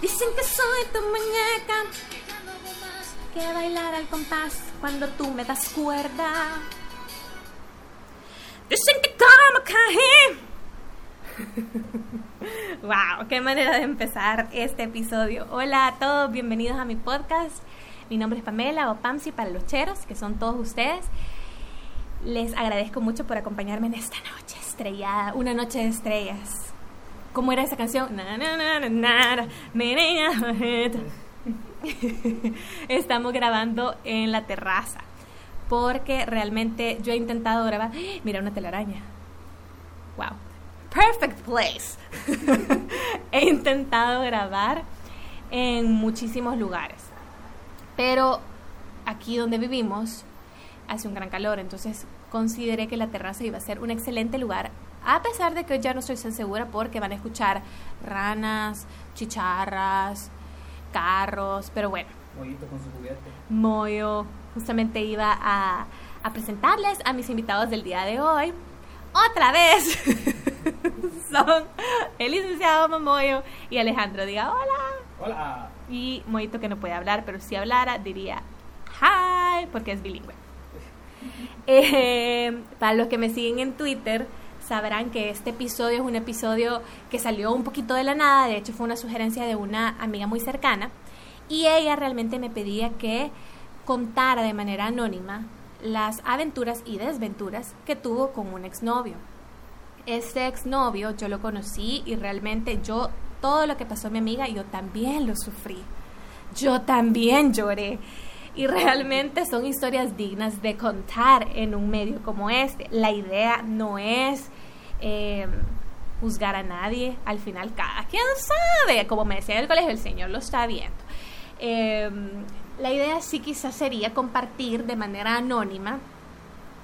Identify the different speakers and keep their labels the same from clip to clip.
Speaker 1: Dicen que soy tu muñeca, que bailar al compás cuando tú me das cuerda. Dicen que como caí. wow, qué manera de empezar este episodio. Hola a todos, bienvenidos a mi podcast. Mi nombre es Pamela o Pamsi para los cheros, que son todos ustedes. Les agradezco mucho por acompañarme en esta noche estrellada, una noche de estrellas. ¿Cómo era esa canción? Estamos grabando en la terraza porque realmente yo he intentado grabar. Mira, una telaraña. Wow. Perfect place. he intentado grabar en muchísimos lugares. Pero aquí donde vivimos hace un gran calor, entonces consideré que la terraza iba a ser un excelente lugar a pesar de que ya no estoy tan segura porque van a escuchar ranas, chicharras, carros, pero bueno.
Speaker 2: Mollito con su juguete.
Speaker 1: Moyo, justamente iba a, a presentarles a mis invitados del día de hoy. Otra vez son el licenciado Mamoyo y Alejandro. Diga hola.
Speaker 2: Hola.
Speaker 1: Y Moito que no puede hablar, pero si hablara diría hi porque es bilingüe. Eh, para los que me siguen en Twitter, sabrán que este episodio es un episodio que salió un poquito de la nada, de hecho fue una sugerencia de una amiga muy cercana, y ella realmente me pedía que contara de manera anónima las aventuras y desventuras que tuvo con un exnovio. Este exnovio yo lo conocí y realmente yo, todo lo que pasó a mi amiga, yo también lo sufrí. Yo también lloré. Y realmente son historias dignas de contar en un medio como este. La idea no es eh, juzgar a nadie. Al final, cada quien sabe. Como me decía en el colegio, el Señor lo está viendo. Eh, la idea sí quizás sería compartir de manera anónima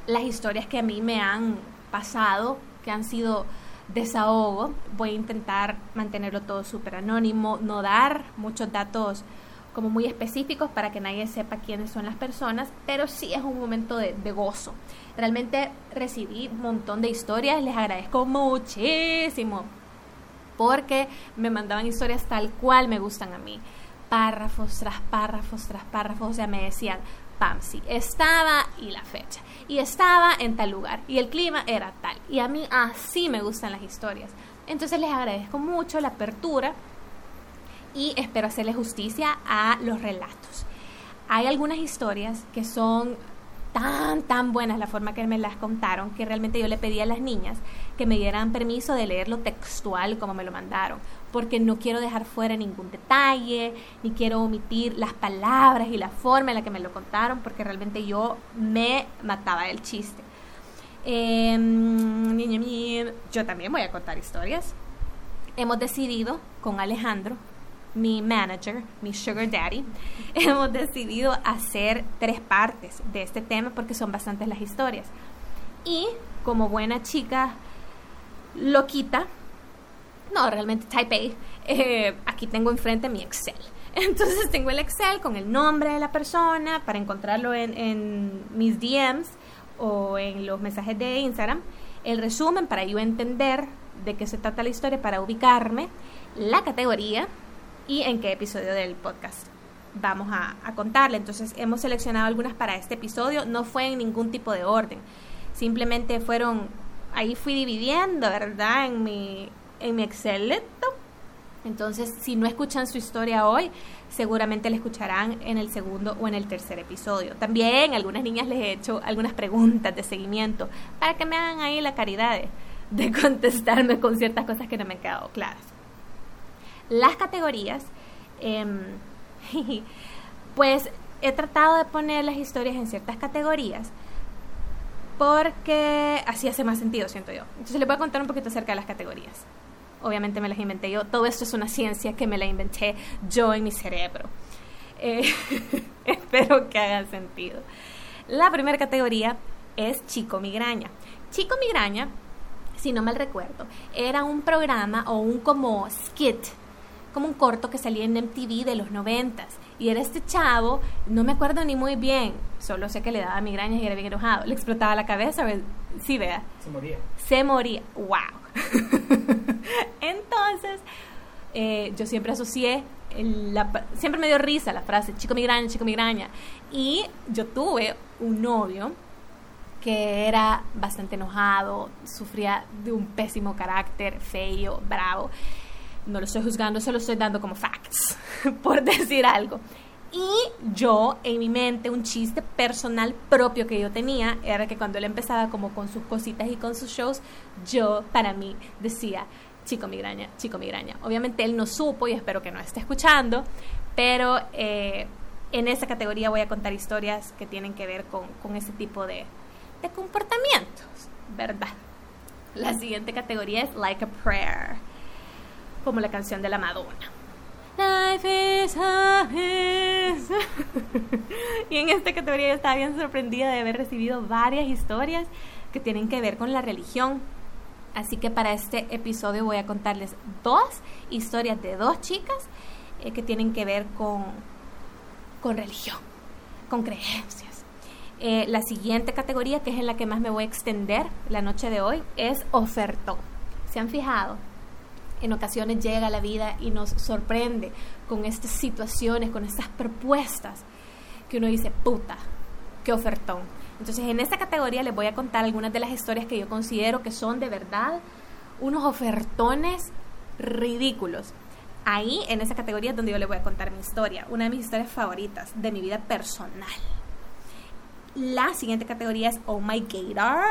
Speaker 1: las historias que a mí me han pasado, que han sido desahogo. Voy a intentar mantenerlo todo súper anónimo, no dar muchos datos como muy específicos para que nadie sepa quiénes son las personas, pero sí es un momento de gozo. Realmente recibí un montón de historias, les agradezco muchísimo, porque me mandaban historias tal cual me gustan a mí. Párrafos tras párrafos tras párrafos, o sea, me decían, Pamsi, estaba y la fecha, y estaba en tal lugar, y el clima era tal, y a mí así me gustan las historias. Entonces les agradezco mucho la apertura y espero hacerle justicia a los relatos. Hay algunas historias que son tan, tan buenas la forma que me las contaron que realmente yo le pedí a las niñas que me dieran permiso de leerlo textual como me lo mandaron, porque no quiero dejar fuera ningún detalle, ni quiero omitir las palabras y la forma en la que me lo contaron, porque realmente yo me mataba el chiste. Eh, yo también voy a contar historias. Hemos decidido con Alejandro mi manager, mi sugar daddy, hemos decidido hacer tres partes de este tema porque son bastantes las historias. Y como buena chica loquita, no, realmente type A, eh, aquí tengo enfrente mi Excel. Entonces tengo el Excel con el nombre de la persona para encontrarlo en, en mis DMs o en los mensajes de Instagram, el resumen para yo entender de qué se trata la historia, para ubicarme, la categoría, y en qué episodio del podcast vamos a, contarle. Entonces hemos seleccionado algunas para este episodio, no fue en ningún tipo de orden, simplemente fueron, ahí fui dividiendo, ¿verdad? En mi, en mi Excel. Entonces, si no escuchan su historia hoy, seguramente la escucharán en el segundo o en el tercer episodio. También algunas niñas les he hecho algunas preguntas de seguimiento para que me hagan ahí la caridad de contestarme con ciertas cosas que no me han quedado claras las categorías, em, pues he tratado de poner las historias en ciertas categorías porque así hace más sentido, siento yo. Entonces les voy a contar un poquito acerca de las categorías. Obviamente me las inventé yo. Todo esto es una ciencia que me la inventé yo en mi cerebro. Eh, espero que haga sentido. La primera categoría es Chico Migraña. Chico Migraña, si no mal recuerdo, era un programa o un como skit como un corto que salía en MTV de los noventas. Y era este chavo, no me acuerdo ni muy bien, solo sé que le daba migrañas y era bien enojado. Le explotaba la cabeza, sí, vea.
Speaker 2: Se moría.
Speaker 1: Se moría, wow. Entonces, eh, yo siempre asocié, la, siempre me dio risa la frase, chico migraña, chico migraña. Y yo tuve un novio que era bastante enojado, sufría de un pésimo carácter, feo, bravo. No lo estoy juzgando, se lo estoy dando como facts, por decir algo. Y yo, en mi mente, un chiste personal propio que yo tenía era que cuando él empezaba como con sus cositas y con sus shows, yo para mí decía, chico migraña, chico migraña. Obviamente él no supo y espero que no esté escuchando, pero eh, en esa categoría voy a contar historias que tienen que ver con, con ese tipo de, de comportamientos, ¿verdad? La siguiente categoría es Like a Prayer, como la canción de la Madonna. Life is a y en esta categoría yo estaba bien sorprendida de haber recibido varias historias que tienen que ver con la religión. Así que para este episodio voy a contarles dos historias de dos chicas eh, que tienen que ver con, con religión, con creencias. Eh, la siguiente categoría, que es en la que más me voy a extender la noche de hoy, es ofertón. ¿Se han fijado? En ocasiones llega la vida y nos sorprende con estas situaciones, con estas propuestas que uno dice, puta, qué ofertón. Entonces en esta categoría les voy a contar algunas de las historias que yo considero que son de verdad unos ofertones ridículos. Ahí en esa categoría es donde yo les voy a contar mi historia, una de mis historias favoritas de mi vida personal. La siguiente categoría es Oh My Gator.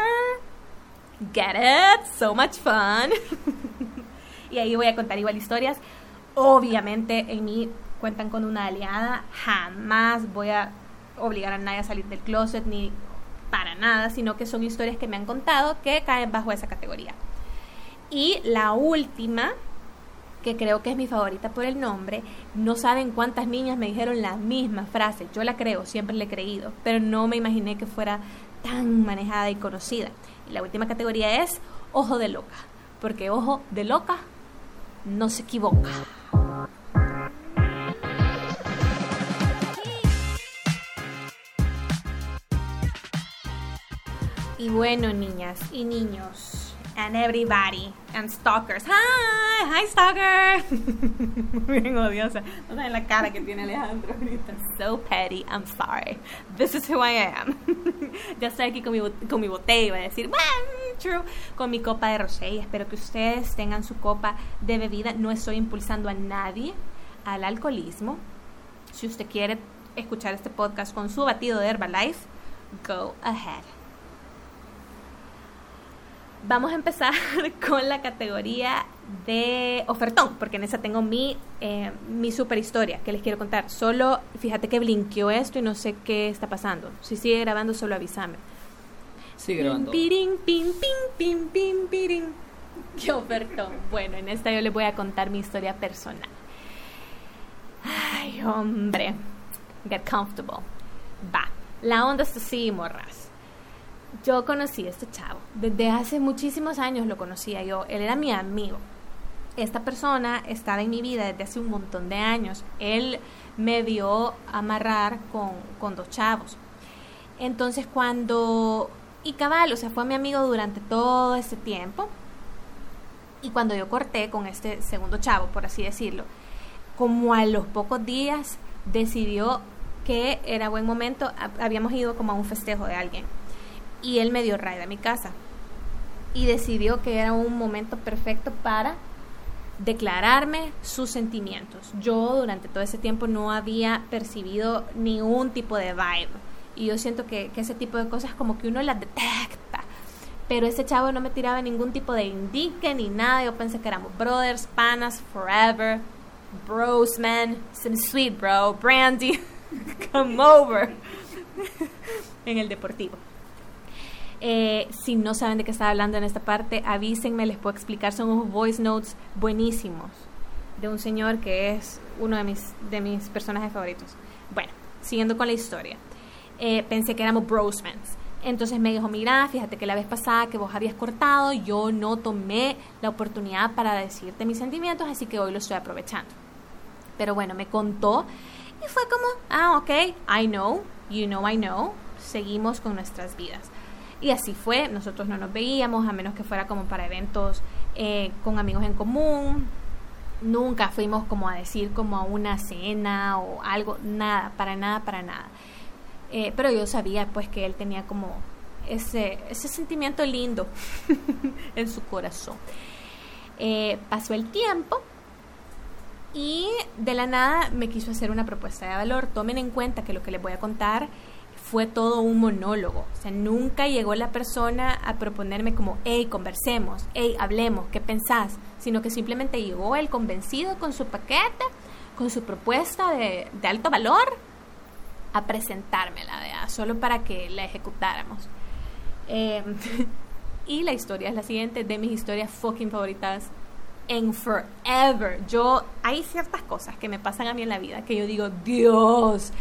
Speaker 1: Get it? So much fun. y ahí voy a contar igual historias. Obviamente en mí cuentan con una aliada. Jamás voy a obligar a nadie a salir del closet ni para nada, sino que son historias que me han contado que caen bajo esa categoría. Y la última que creo que es mi favorita por el nombre, no saben cuántas niñas me dijeron la misma frase. Yo la creo, siempre la he creído, pero no me imaginé que fuera tan manejada y conocida. Y la última categoría es ojo de loca, porque ojo de loca no se equivoca. Y bueno, niñas y niños, and everybody and stalkers. Hi, hi stalker. Bien odiosa. No saben la cara que tiene Alejandro ahorita. So petty. I'm sorry. This is who I am. ya estoy aquí con mi, con mi botella iba a decir, well, true, con mi copa de rosé y espero que ustedes tengan su copa de bebida. No estoy impulsando a nadie al alcoholismo. Si usted quiere escuchar este podcast con su batido de Herbalife, go ahead. Vamos a empezar con la categoría de ofertón, porque en esa tengo mi, eh, mi super historia que les quiero contar. Solo, fíjate que blinqueó esto y no sé qué está pasando. Si sigue grabando, solo avísame.
Speaker 2: Sigue grabando.
Speaker 1: Pim, pim, pim, pim, pim, Qué ofertón. Bueno, en esta yo les voy a contar mi historia personal. Ay, hombre. Get comfortable. Va. La onda está así, morras yo conocí a este chavo. Desde hace muchísimos años lo conocía yo. Él era mi amigo. Esta persona estaba en mi vida desde hace un montón de años. Él me vio amarrar con, con dos chavos. Entonces cuando... Y cabal, o sea, fue mi amigo durante todo ese tiempo. Y cuando yo corté con este segundo chavo, por así decirlo, como a los pocos días decidió que era buen momento, habíamos ido como a un festejo de alguien y él me dio raid a mi casa y decidió que era un momento perfecto para declararme sus sentimientos. Yo durante todo ese tiempo no había percibido ningún tipo de vibe y yo siento que, ese tipo de cosas como que uno las detecta. Pero ese chavo no me tiraba ningún tipo de indique ni nada. Yo pensé que éramos brothers, panas, forever, bros, man, some sweet bro, brandy, come over en el deportivo. Eh, si no saben de qué estaba hablando en esta parte, avísenme, les puedo explicar. Son unos voice notes buenísimos de un señor que es uno de mis, de mis personajes favoritos. Bueno, siguiendo con la historia. Eh, pensé que éramos brosmans. Entonces me dijo, mira, fíjate que la vez pasada que vos habías cortado, yo no tomé la oportunidad para decirte mis sentimientos, así que hoy lo estoy aprovechando. Pero bueno, me contó y fue como, ah, ok, I know, you know, I know, seguimos con nuestras vidas. Y así fue, nosotros no nos veíamos a menos que fuera como para eventos eh, con amigos en común. Nunca fuimos como a decir como a una cena o algo, nada, para nada, para nada. Eh, pero yo sabía pues que él tenía como ese, ese sentimiento lindo en su corazón. Eh, pasó el tiempo y de la nada me quiso hacer una propuesta de valor. Tomen en cuenta que lo que les voy a contar fue todo un monólogo. O sea, nunca llegó la persona a proponerme como, hey, conversemos, hey, hablemos, ¿qué pensás? Sino que simplemente llegó él convencido con su paquete, con su propuesta de, alto valor, a presentármela, ¿verdad? solo para que la ejecutáramos. Eh, y la historia es la siguiente, de mis historias fucking favoritas en forever. Yo, hay ciertas cosas que me pasan a mí en la vida que yo digo, Dios,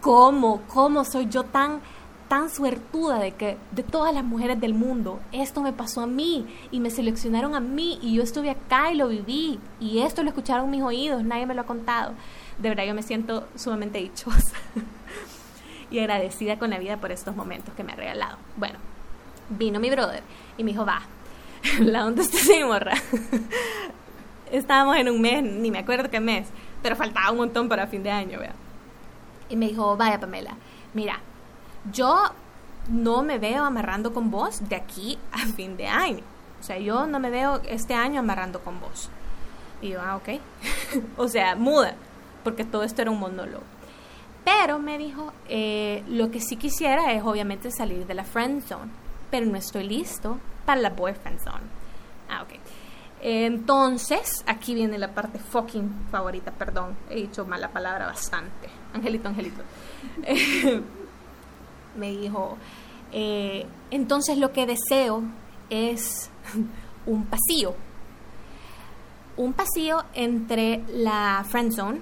Speaker 1: ¿cómo? ¿Cómo soy yo tan tan suertuda de que de todas las mujeres del mundo, esto me pasó a mí y me seleccionaron a mí y yo estuve acá y lo viví y esto lo escucharon mis oídos, nadie me lo ha contado. De verdad yo me siento sumamente dichosa y agradecida con la vida por estos momentos que me ha regalado. Bueno, vino mi brother y me dijo, va, la onda está así, morra. Estábamos en un mes, ni me acuerdo qué mes, pero faltaba un montón para fin de año, vea. Y me dijo, vaya Pamela, mira, yo no me veo amarrando con vos de aquí a fin de año. O sea, yo no me veo este año amarrando con vos. Y yo, ah, ok. o sea, muda, porque todo esto era un monólogo. Pero me dijo, eh, lo que sí quisiera es obviamente salir de la friend zone, pero no estoy listo para la boyfriend zone. Ah, ok. Entonces, aquí viene la parte fucking favorita, perdón, he dicho mala palabra bastante. Angelito, Angelito. me dijo, eh, entonces lo que deseo es un pasillo. Un pasillo entre la friend zone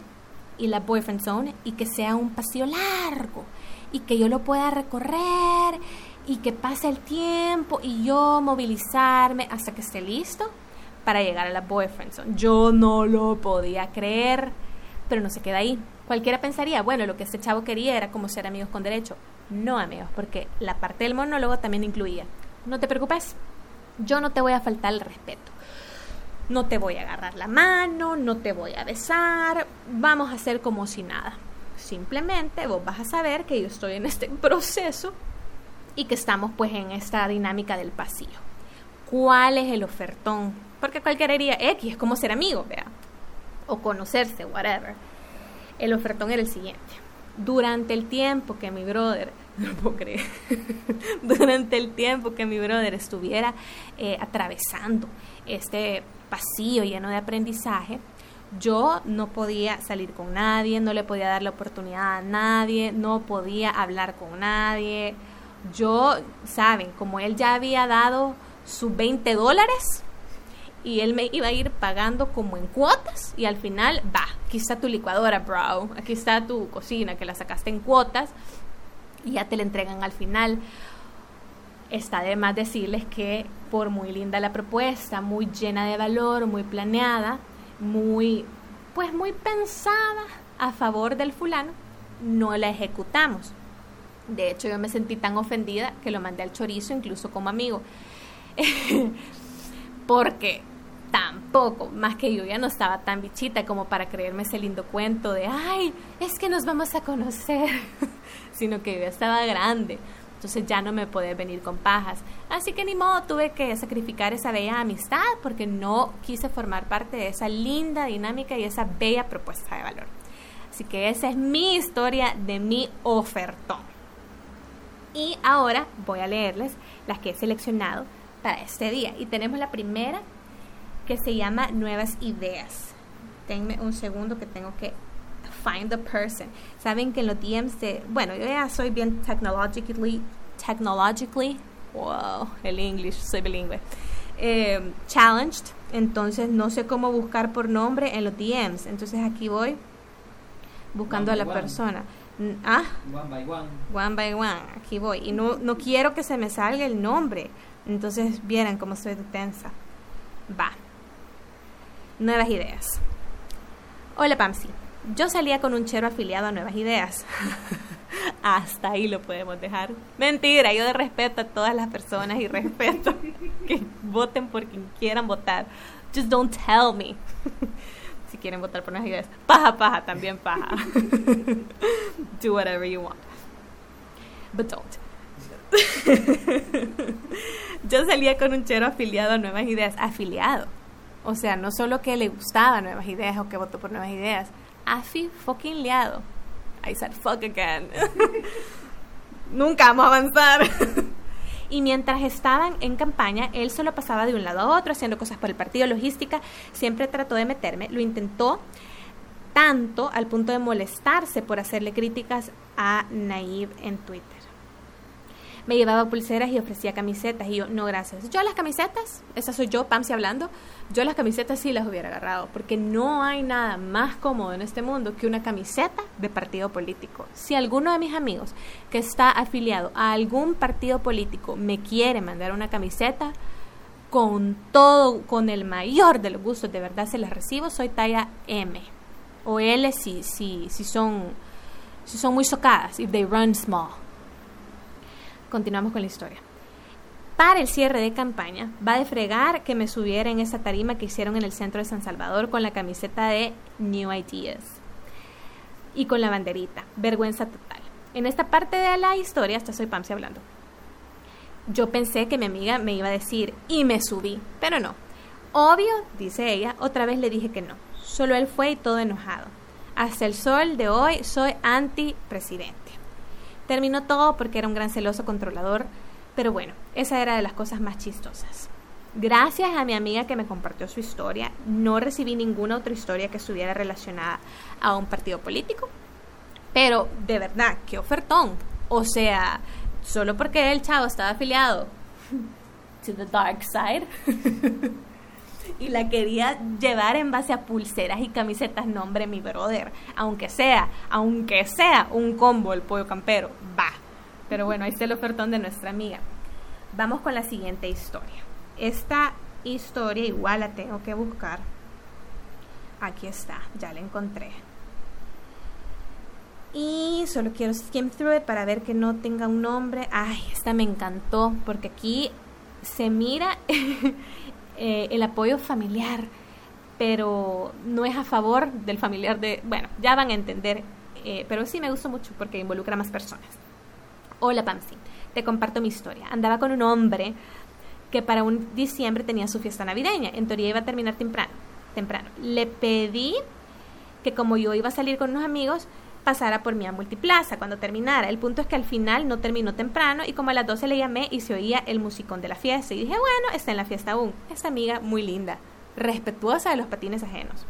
Speaker 1: y la boyfriend zone y que sea un pasillo largo y que yo lo pueda recorrer y que pase el tiempo y yo movilizarme hasta que esté listo para llegar a la boyfriend zone. Yo no lo podía creer, pero no se queda ahí. Cualquiera pensaría, bueno, lo que este chavo quería era como ser amigos con derecho. No, amigos, porque la parte del monólogo también incluía, no te preocupes, yo no te voy a faltar el respeto. No te voy a agarrar la mano, no te voy a besar, vamos a hacer como si nada. Simplemente vos vas a saber que yo estoy en este proceso y que estamos pues en esta dinámica del pasillo. ¿Cuál es el ofertón? Porque cualquiera diría, X es como ser amigo, vea, o conocerse, whatever. El ofertón era el siguiente. Durante el tiempo que mi brother, no puedo creer, durante el tiempo que mi brother estuviera eh, atravesando este pasillo lleno de aprendizaje, yo no podía salir con nadie, no le podía dar la oportunidad a nadie, no podía hablar con nadie. Yo, saben, como él ya había dado sus 20 dólares, y él me iba a ir pagando como en cuotas y al final, va, aquí está tu licuadora, bro, aquí está tu cocina que la sacaste en cuotas y ya te la entregan al final. Está de más decirles que por muy linda la propuesta, muy llena de valor, muy planeada, muy, pues muy pensada a favor del fulano, no la ejecutamos. De hecho, yo me sentí tan ofendida que lo mandé al chorizo incluso como amigo. Porque tampoco, más que yo ya no estaba tan bichita como para creerme ese lindo cuento de, ay, es que nos vamos a conocer, sino que yo ya estaba grande, entonces ya no me podía venir con pajas. Así que ni modo, tuve que sacrificar esa bella amistad porque no quise formar parte de esa linda dinámica y esa bella propuesta de valor. Así que esa es mi historia de mi ofertón. Y ahora voy a leerles las que he seleccionado para este día. Y tenemos la primera que se llama Nuevas Ideas. Denme un segundo que tengo que find the person. Saben que en los DMs de, bueno, yo ya soy bien technologically, technologically, wow, el English, soy bilingüe, eh, challenged, entonces no sé cómo buscar por nombre en los DMs, entonces aquí voy buscando a la persona. Ah,
Speaker 2: one by one.
Speaker 1: One by one, aquí voy. Y no, no quiero que se me salga el nombre. Entonces vieran cómo estoy de tensa. Va. Nuevas ideas. Hola Pamsi. Yo salía con un chero afiliado a Nuevas Ideas. Hasta ahí lo podemos dejar. Mentira, yo respeto a todas las personas y respeto que voten por quien quieran votar. Just don't tell me. si quieren votar por unas ideas. Paja, paja, también paja. Do whatever you want. But don't. Yo salía con un chero afiliado a Nuevas Ideas. Afiliado. O sea, no solo que le gustaba Nuevas Ideas o que votó por Nuevas Ideas. Afi fucking liado. I said fuck again. Nunca vamos a avanzar. y mientras estaban en campaña, él solo pasaba de un lado a otro haciendo cosas por el partido, logística, siempre trató de meterme, lo intentó tanto al punto de molestarse por hacerle críticas a Naive en Twitter me llevaba pulseras y ofrecía camisetas. Y yo, no, gracias. Yo las camisetas, esa soy yo, Pamsi hablando, yo las camisetas sí las hubiera agarrado, porque no hay nada más cómodo en este mundo que una camiseta de partido político. Si alguno de mis amigos que está afiliado a algún partido político me quiere mandar una camiseta, con todo, con el mayor de los gustos, de verdad se las recibo, soy talla M. O L si, si, si son si son muy socadas, if they run small continuamos con la historia. Para el cierre de campaña, va de fregar que me subiera en esa tarima que hicieron en el centro de San Salvador con la camiseta de New Ideas y con la banderita. Vergüenza total. En esta parte de la historia, hasta soy Pamsi hablando. Yo pensé que mi amiga me iba a decir y me subí, pero no. Obvio, dice ella, otra vez le dije que no. Solo él fue y todo enojado. Hasta el sol de hoy soy anti-presidente. Terminó todo porque era un gran celoso controlador, pero bueno, esa era de las cosas más chistosas. Gracias a mi amiga que me compartió su historia, no recibí ninguna otra historia que estuviera relacionada a un partido político. Pero de verdad, qué ofertón. O sea, solo porque el chavo estaba afiliado to the dark side y la quería llevar en base a pulseras y camisetas nombre mi brother, aunque sea, aunque sea un combo el pollo campero, va. Pero bueno, ahí está el ofertón de nuestra amiga. Vamos con la siguiente historia. Esta historia igual la tengo que buscar. Aquí está, ya la encontré. Y solo quiero skim through it para ver que no tenga un nombre. Ay, esta me encantó porque aquí se mira Eh, el apoyo familiar, pero no es a favor del familiar de, bueno, ya van a entender, eh, pero sí me gustó mucho porque involucra a más personas. Hola Pamsi, te comparto mi historia. Andaba con un hombre que para un diciembre tenía su fiesta navideña, en teoría iba a terminar temprano. temprano. Le pedí que como yo iba a salir con unos amigos, pasara por mi a Multiplaza cuando terminara. El punto es que al final no terminó temprano y como a las 12 le llamé y se oía el musicón de la fiesta. Y dije, bueno, está en la fiesta aún. Esta amiga muy linda, respetuosa de los patines ajenos.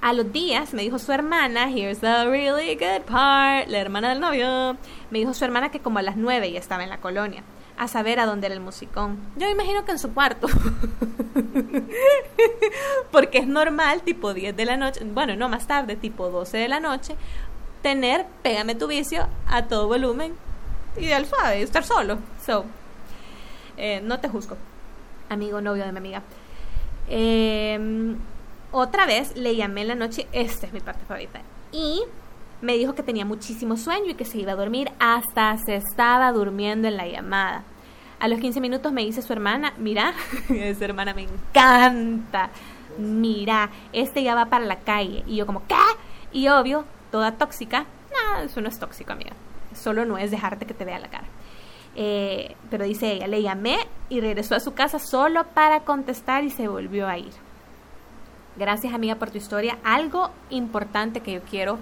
Speaker 1: A los días me dijo su hermana, here's the really good part, la hermana del novio, me dijo su hermana que como a las 9 ya estaba en la colonia a saber a dónde era el musicón. Yo imagino que en su cuarto. Porque es normal, tipo 10 de la noche, bueno, no más tarde, tipo 12 de la noche, tener Pégame tu vicio a todo volumen y al suave, estar solo. So, eh, no te juzgo, amigo, novio de mi amiga. Em, otra vez le llamé en la noche, esta es mi parte favorita. Y me dijo que tenía muchísimo sueño y que se iba a dormir hasta se estaba durmiendo en la llamada. A los 15 minutos me dice su hermana, mira, esa hermana me encanta, mira, este ya va para la calle. Y yo como, ¿qué? Y obvio, toda tóxica, no, eso no es tóxico, amiga. Solo no es dejarte que te vea la cara. Eh, pero dice ella, le llamé y regresó a su casa solo para contestar y se volvió a ir. Gracias amiga por tu historia. Algo importante que yo quiero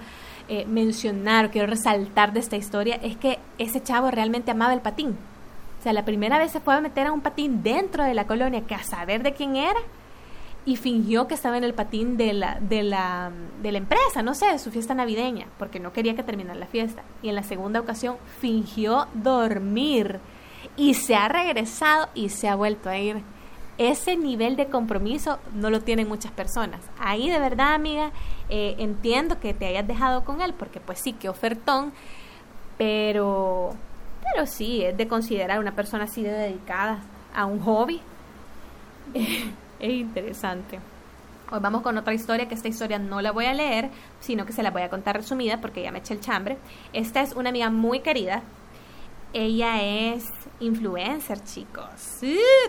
Speaker 1: eh, mencionar, quiero resaltar de esta historia es que ese chavo realmente amaba el patín. O sea, la primera vez se fue a meter a un patín dentro de la colonia, que a saber de quién era, y fingió que estaba en el patín de la, de la, de la empresa, no sé, de su fiesta navideña, porque no quería que terminara la fiesta. Y en la segunda ocasión fingió dormir y se ha regresado y se ha vuelto a ir ese nivel de compromiso no lo tienen muchas personas. Ahí de verdad, amiga, eh, entiendo que te hayas dejado con él, porque pues sí, que ofertón, pero, pero sí, es de considerar una persona así de dedicada a un hobby. es interesante. Hoy vamos con otra historia, que esta historia no la voy a leer, sino que se la voy a contar resumida porque ya me eché el chambre. Esta es una amiga muy querida. Ella es influencer, chicos.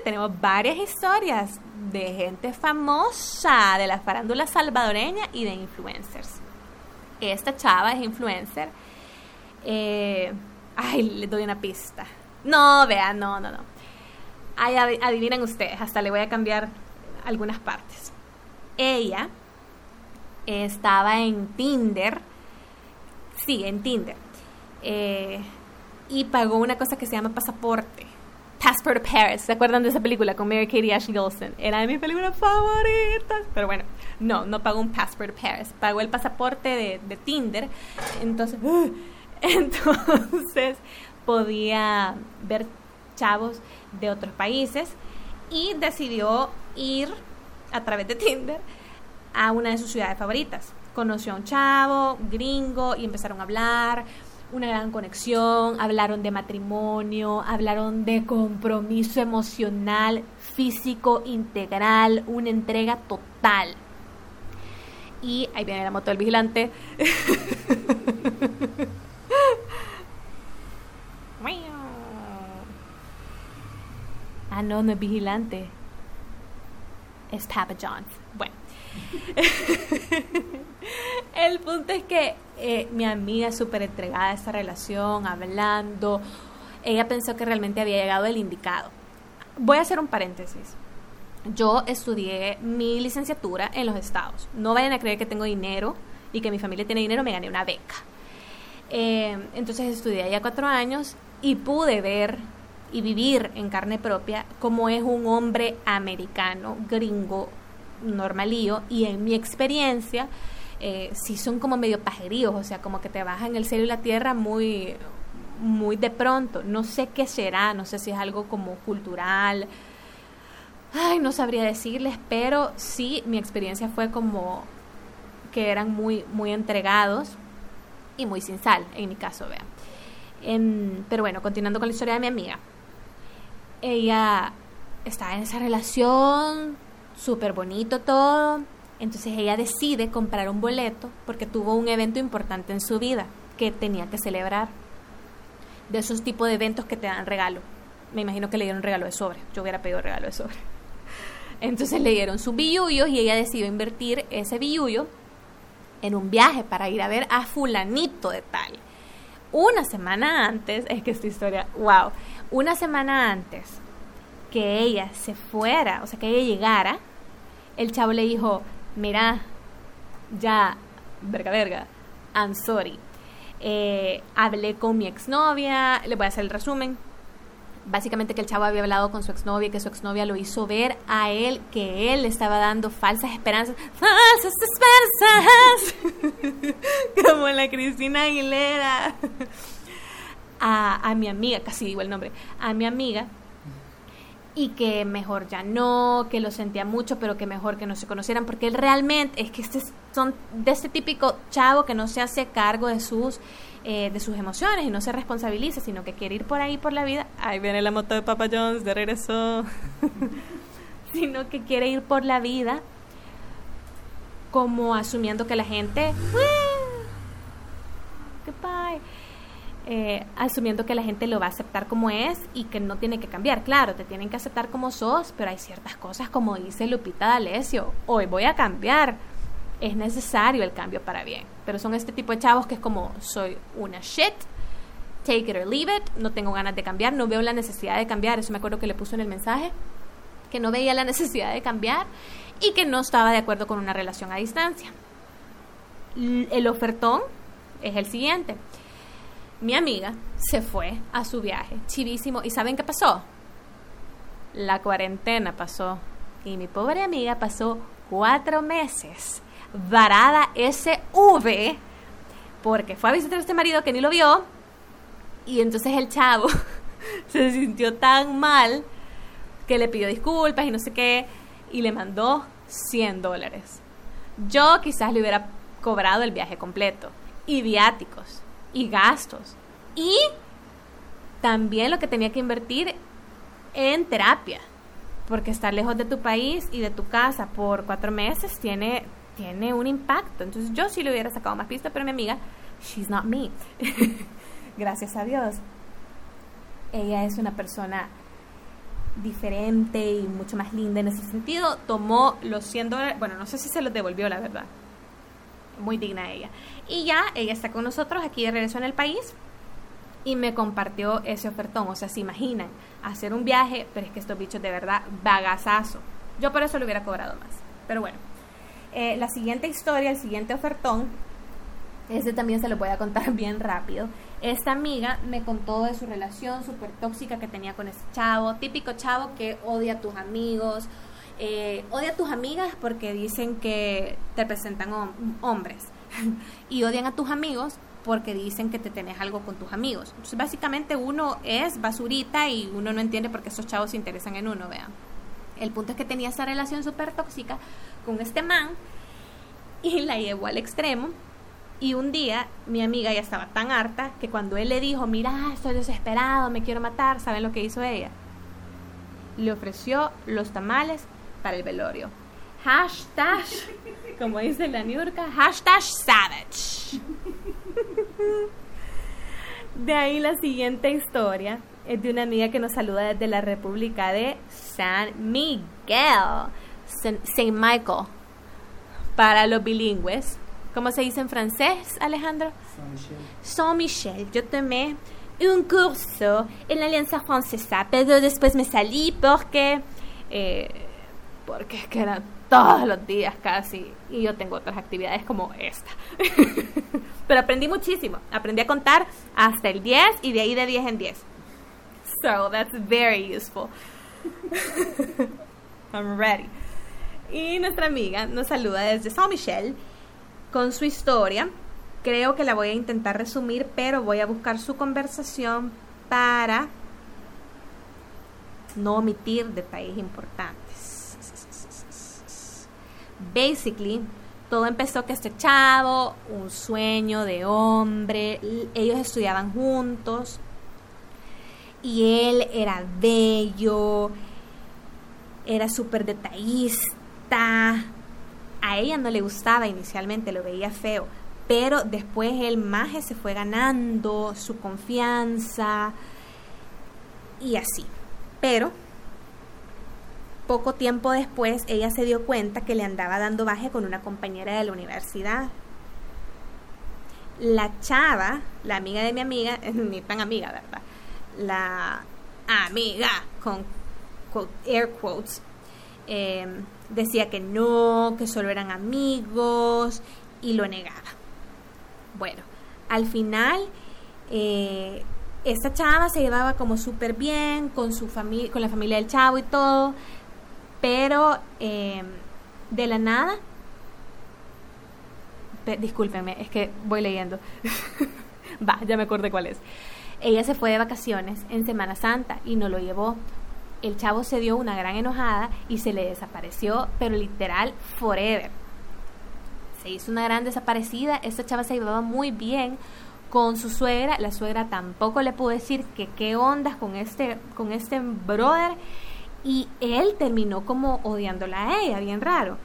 Speaker 1: Tenemos varias historias de gente famosa de la farándula salvadoreña y de influencers. Esta chava es influencer. Eh, ay, le doy una pista. No, vean, no, no, no. Ay, adivinen ustedes, hasta le voy a cambiar algunas partes. Ella estaba en Tinder. Sí, en Tinder. Eh, y pagó una cosa que se llama pasaporte. Passport to Paris. ¿Se acuerdan de esa película con Mary Kate y Ashley Olsen? Era de mis películas favoritas. Pero bueno, no, no pagó un Passport to Paris. Pagó el pasaporte de, de Tinder. Entonces, entonces podía ver chavos de otros países y decidió ir a través de Tinder a una de sus ciudades favoritas. Conoció a un chavo gringo y empezaron a hablar una gran conexión, hablaron de matrimonio, hablaron de compromiso emocional, físico, integral, una entrega total. Y ahí viene la moto del vigilante. ah, no, no es vigilante. Es Papa John. Bueno. El punto es que eh, mi amiga súper entregada a esta relación, hablando, ella pensó que realmente había llegado el indicado. Voy a hacer un paréntesis. Yo estudié mi licenciatura en los estados. No vayan a creer que tengo dinero y que mi familia tiene dinero, me gané una beca. Eh, entonces estudié allá cuatro años y pude ver y vivir en carne propia cómo es un hombre americano, gringo, normalío, y en mi experiencia, eh, sí son como medio pajeríos, o sea, como que te bajan el cielo y la tierra muy, muy de pronto. No sé qué será, no sé si es algo como cultural. Ay, no sabría decirles, pero sí, mi experiencia fue como que eran muy, muy entregados y muy sin sal, en mi caso, vean. Em, pero bueno, continuando con la historia de mi amiga. Ella estaba en esa relación, súper bonito todo entonces ella decide comprar un boleto porque tuvo un evento importante en su vida que tenía que celebrar. De esos tipos de eventos que te dan regalo. Me imagino que le dieron regalo de sobre. Yo hubiera pedido regalo de sobre. Entonces le dieron su billullo y ella decidió invertir ese billullo en un viaje para ir a ver a fulanito de tal. Una semana antes, es que esta historia, wow, una semana antes que ella se fuera, o sea, que ella llegara, el chavo le dijo, mira, ya, verga, verga, I'm sorry. Eh, hablé con mi exnovia, le voy a hacer el resumen. Básicamente que el chavo había hablado con su exnovia, que su exnovia lo hizo ver a él que él le estaba dando falsas esperanzas, falsas esperanzas, como la Cristina Aguilera, a, a mi amiga, casi digo el nombre, a mi amiga, y que mejor ya no, que lo sentía mucho, pero que mejor que no se conocieran, porque él realmente es que este, son de este típico chavo que no se hace cargo de sus eh, de sus emociones y no se responsabiliza, sino que quiere ir por ahí por la vida. Ahí viene la moto de Papa Jones de regreso. sino que quiere ir por la vida como asumiendo que la gente goodbye eh, asumiendo que la gente lo va a aceptar como es y que no tiene que cambiar. Claro, te tienen que aceptar como sos, pero hay ciertas cosas como dice Lupita D'Alessio, hoy voy a cambiar. Es necesario el cambio para bien. Pero son este tipo de chavos que es como, soy una shit, take it or leave it, no tengo ganas de cambiar, no veo la necesidad de cambiar. Eso me acuerdo que le puso en el mensaje, que no veía la necesidad de cambiar y que no estaba de acuerdo con una relación a distancia. El ofertón es el siguiente mi amiga se fue a su viaje, chivísimo. ¿Y saben qué pasó? La cuarentena pasó. Y mi pobre amiga pasó cuatro meses varada SV porque fue a visitar a este marido que ni lo vio. Y entonces el chavo se sintió tan mal que le pidió disculpas y no sé qué. Y le mandó 100 dólares. Yo quizás le hubiera cobrado el viaje completo. Y viáticos y gastos. Y también lo que tenía que invertir en terapia, porque estar lejos de tu país y de tu casa por cuatro meses tiene, tiene un impacto. Entonces yo sí le hubiera sacado más pista, pero mi amiga, she's not me. Gracias a Dios. Ella es una persona diferente y mucho más linda en ese sentido, tomó los 100 dólares, bueno, no sé si se los devolvió, la verdad. Muy digna ella. Y ya, ella está con nosotros aquí de regreso en el país y me compartió ese ofertón. O sea, se imaginan hacer un viaje, pero es que estos bichos de verdad, bagazazo. Yo por eso lo hubiera cobrado más. Pero bueno, eh, la siguiente historia, el siguiente ofertón, este también se lo voy a contar bien rápido. Esta amiga me contó de su relación súper tóxica que tenía con ese chavo, típico chavo que odia a tus amigos, eh, odia a tus amigas porque dicen que te presentan hombres y odian a tus amigos porque dicen que te tenés algo con tus amigos. Entonces, básicamente uno es basurita y uno no entiende por qué esos chavos se interesan en uno, vean. El punto es que tenía esa relación súper tóxica con este man y la llevó al extremo y un día mi amiga ya estaba tan harta que cuando él le dijo, mira, estoy desesperado, me quiero matar, ¿saben lo que hizo ella? Le ofreció los tamales para el velorio. Hashtag, como dice la Niurka, hashtag savage. De ahí la siguiente historia es de una amiga que nos saluda desde la República de San Miguel, Saint Michael, para los bilingües. ¿Cómo se dice en francés, Alejandro? Saint-Michel. Yo tomé un curso en la Alianza Francesa, pero después me salí porque, eh, porque es que eran todos los días casi y yo tengo otras actividades como esta. pero aprendí muchísimo. Aprendí a contar hasta el 10 y de ahí de 10 en 10. So that's very useful. I'm ready. Y nuestra amiga nos saluda desde Saint-Michel con su historia. Creo que la voy a intentar resumir, pero voy a buscar su conversación para no omitir detalles importantes. Basically, todo empezó que este chavo, un sueño de hombre, ellos estudiaban juntos y él era bello, era súper detallista, a ella no le gustaba inicialmente, lo veía feo, pero después el maje se fue ganando su confianza y así. Pero poco tiempo después ella se dio cuenta que le andaba dando baje con una compañera de la universidad. La chava, la amiga de mi amiga, ni tan amiga, ¿verdad? La amiga con, air quotes, eh, decía que no, que solo eran amigos y lo negaba. Bueno, al final eh, esta chava se llevaba como súper bien con su con la familia del chavo y todo, pero eh, de la nada, discúlpenme, es que voy leyendo. Va, ya me acordé cuál es. Ella se fue de vacaciones en Semana Santa y no lo llevó el chavo se dio una gran enojada y se le desapareció, pero literal forever. Se hizo una gran desaparecida, esta chava se llevaba muy bien con su suegra, la suegra tampoco le pudo decir que qué ondas con este, con este brother y él terminó como odiándola a ella, bien raro.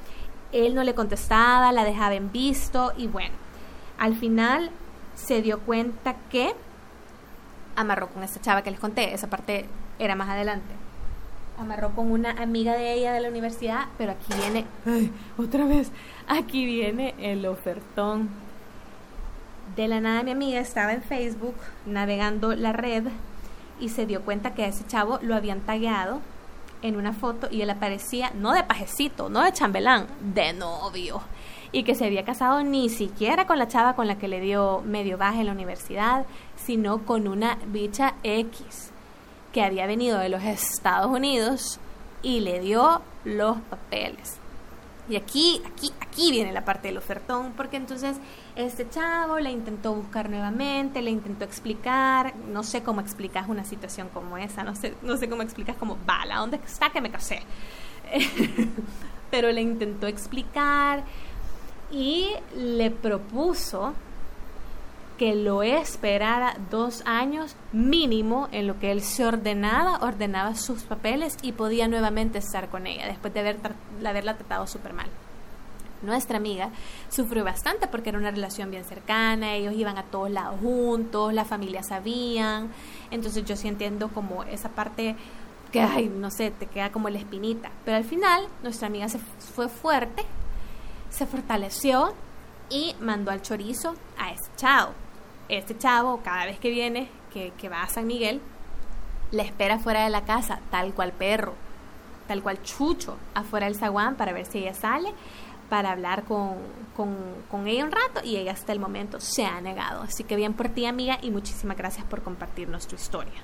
Speaker 1: Él no le contestaba, la dejaba en visto y bueno, al final se dio cuenta que amarró con esta chava que les conté, esa parte era más adelante amarró con una amiga de ella de la universidad, pero aquí viene, otra vez, aquí viene el ofertón. De la nada mi amiga estaba en Facebook navegando la red y se dio cuenta que a ese chavo lo habían tagueado en una foto y él aparecía no de pajecito, no de chambelán, de novio. Y que se había casado ni siquiera con la chava con la que le dio medio baja en la universidad, sino con una bicha X que había venido de los Estados Unidos y le dio los papeles. Y aquí, aquí, aquí viene la parte del ofertón, porque entonces este chavo la intentó buscar nuevamente, le intentó explicar, no sé cómo explicas una situación como esa, no sé, no sé cómo explicas como, bala, ¿dónde está que me casé? Pero le intentó explicar y le propuso que lo esperara dos años mínimo en lo que él se ordenaba, ordenaba sus papeles y podía nuevamente estar con ella después de haberla tratado súper mal. Nuestra amiga sufrió bastante porque era una relación bien cercana, ellos iban a todos lados juntos, la familia sabían, entonces yo sí entiendo como esa parte que, ay, no sé, te queda como la espinita. Pero al final, nuestra amiga se fue fuerte, se fortaleció y mandó al chorizo a ese chavo. Este chavo, cada vez que viene, que, va a San Miguel, le espera fuera de la casa, tal cual perro, tal cual chucho, afuera del zaguán para ver si ella sale, para hablar con, con, con, ella un rato y ella hasta el momento se ha negado. Así que bien por ti amiga y muchísimas gracias por compartirnos tu historia.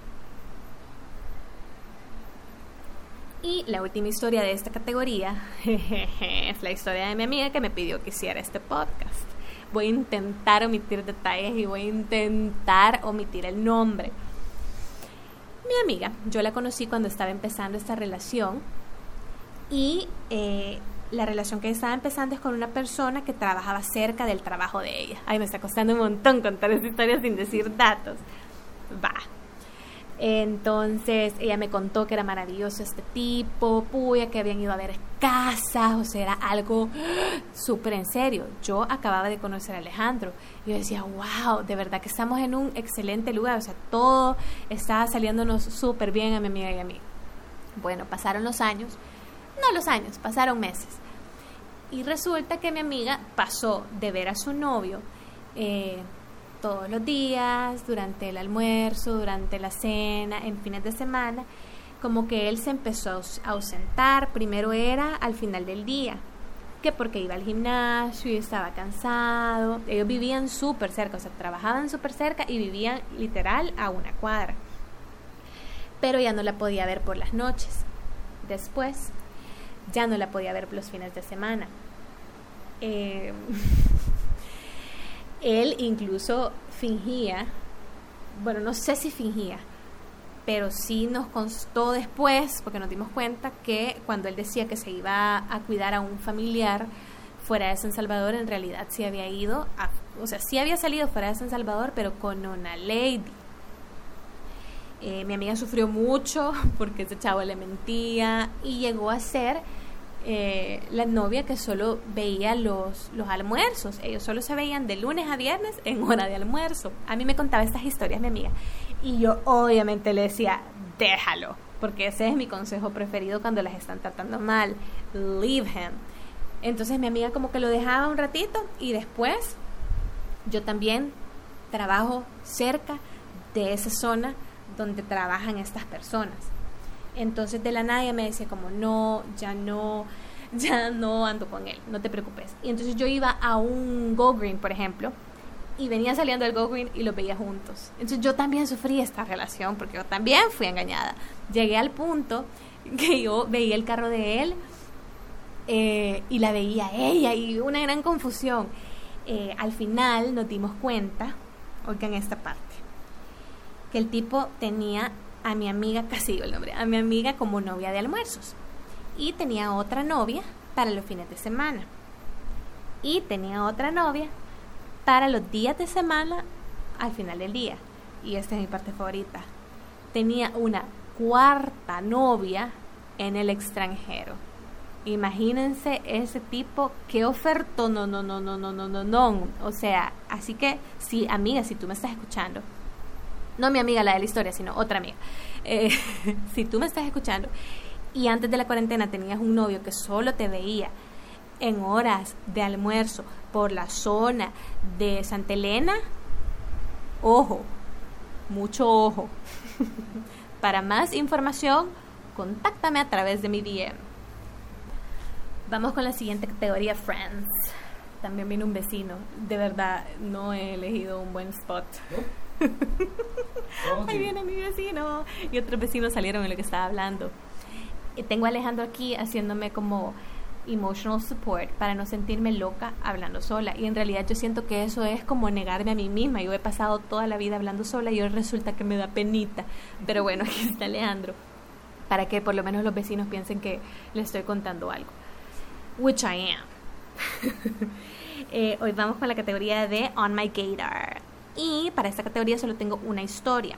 Speaker 1: Y la última historia de esta categoría es la historia de mi amiga que me pidió que hiciera este podcast. Voy a intentar omitir detalles y voy a intentar omitir el nombre. Mi amiga, yo la conocí cuando estaba empezando esta relación y eh, la relación que estaba empezando es con una persona que trabajaba cerca del trabajo de ella. Ay, me está costando un montón contar esta historia sin decir datos. Va, entonces ella me contó que era maravilloso este tipo, puya, que habían ido a ver casas, o sea, era algo súper en serio. Yo acababa de conocer a Alejandro y yo decía, wow, de verdad que estamos en un excelente lugar, o sea, todo estaba saliéndonos súper bien a mi amiga y a mí. Bueno, pasaron los años, no los años, pasaron meses. Y resulta que mi amiga pasó de ver a su novio, eh, todos los días, durante el almuerzo, durante la cena, en fines de semana, como que él se empezó a ausentar, primero era al final del día, que porque iba al gimnasio y estaba cansado, ellos vivían súper cerca, o sea, trabajaban súper cerca y vivían literal a una cuadra, pero ya no la podía ver por las noches, después ya no la podía ver los fines de semana. Eh, él incluso fingía, bueno, no sé si fingía, pero sí nos constó después, porque nos dimos cuenta que cuando él decía que se iba a cuidar a un familiar fuera de San Salvador, en realidad sí había ido, a, o sea, sí había salido fuera de San Salvador, pero con una lady. Eh, mi amiga sufrió mucho porque ese chavo le mentía y llegó a ser eh, la novia que solo veía los, los almuerzos. Ellos solo se veían de lunes a viernes en hora de almuerzo. A mí me contaba estas historias mi amiga. Y yo obviamente le decía, déjalo, porque ese es mi consejo preferido cuando las están tratando mal. Leave him. Entonces mi amiga como que lo dejaba un ratito y después yo también trabajo cerca de esa zona donde trabajan estas personas. Entonces de la nada me decía como, no, ya no, ya no ando con él, no te preocupes. Y entonces yo iba a un Go Green, por ejemplo, y venía saliendo del Go Green y lo veía juntos. Entonces yo también sufrí esta relación porque yo también fui engañada. Llegué al punto que yo veía el carro de él eh, y la veía ella y una gran confusión. Eh, al final nos dimos cuenta, oigan esta parte, que el tipo tenía a mi amiga, casi digo el nombre, a mi amiga como novia de almuerzos. Y tenía otra novia para los fines de semana. Y tenía otra novia para los días de semana al final del día. Y esta es mi parte favorita. Tenía una cuarta novia en el extranjero. Imagínense ese tipo, qué oferto, no, no, no, no, no, no, no, no. O sea, así que, sí, amiga, si tú me estás escuchando, no mi amiga la de la historia, sino otra amiga. Eh, si tú me estás escuchando y antes de la cuarentena tenías un novio que solo te veía en horas de almuerzo por la zona de Santa Elena, ojo, mucho ojo. Para más información, contáctame a través de mi DM. Vamos con la siguiente categoría, Friends. También viene un vecino. De verdad, no he elegido un buen spot. Ahí viene mi vecino. Y otros vecinos salieron en lo que estaba hablando. Y tengo a Alejandro aquí haciéndome como emotional support para no sentirme loca hablando sola. Y en realidad yo siento que eso es como negarme a mí misma. Yo he pasado toda la vida hablando sola y hoy resulta que me da penita. Pero bueno, aquí está Alejandro. Para que por lo menos los vecinos piensen que le estoy contando algo. Which I am. eh, hoy vamos con la categoría de On My Gator. Y para esta categoría solo tengo una historia.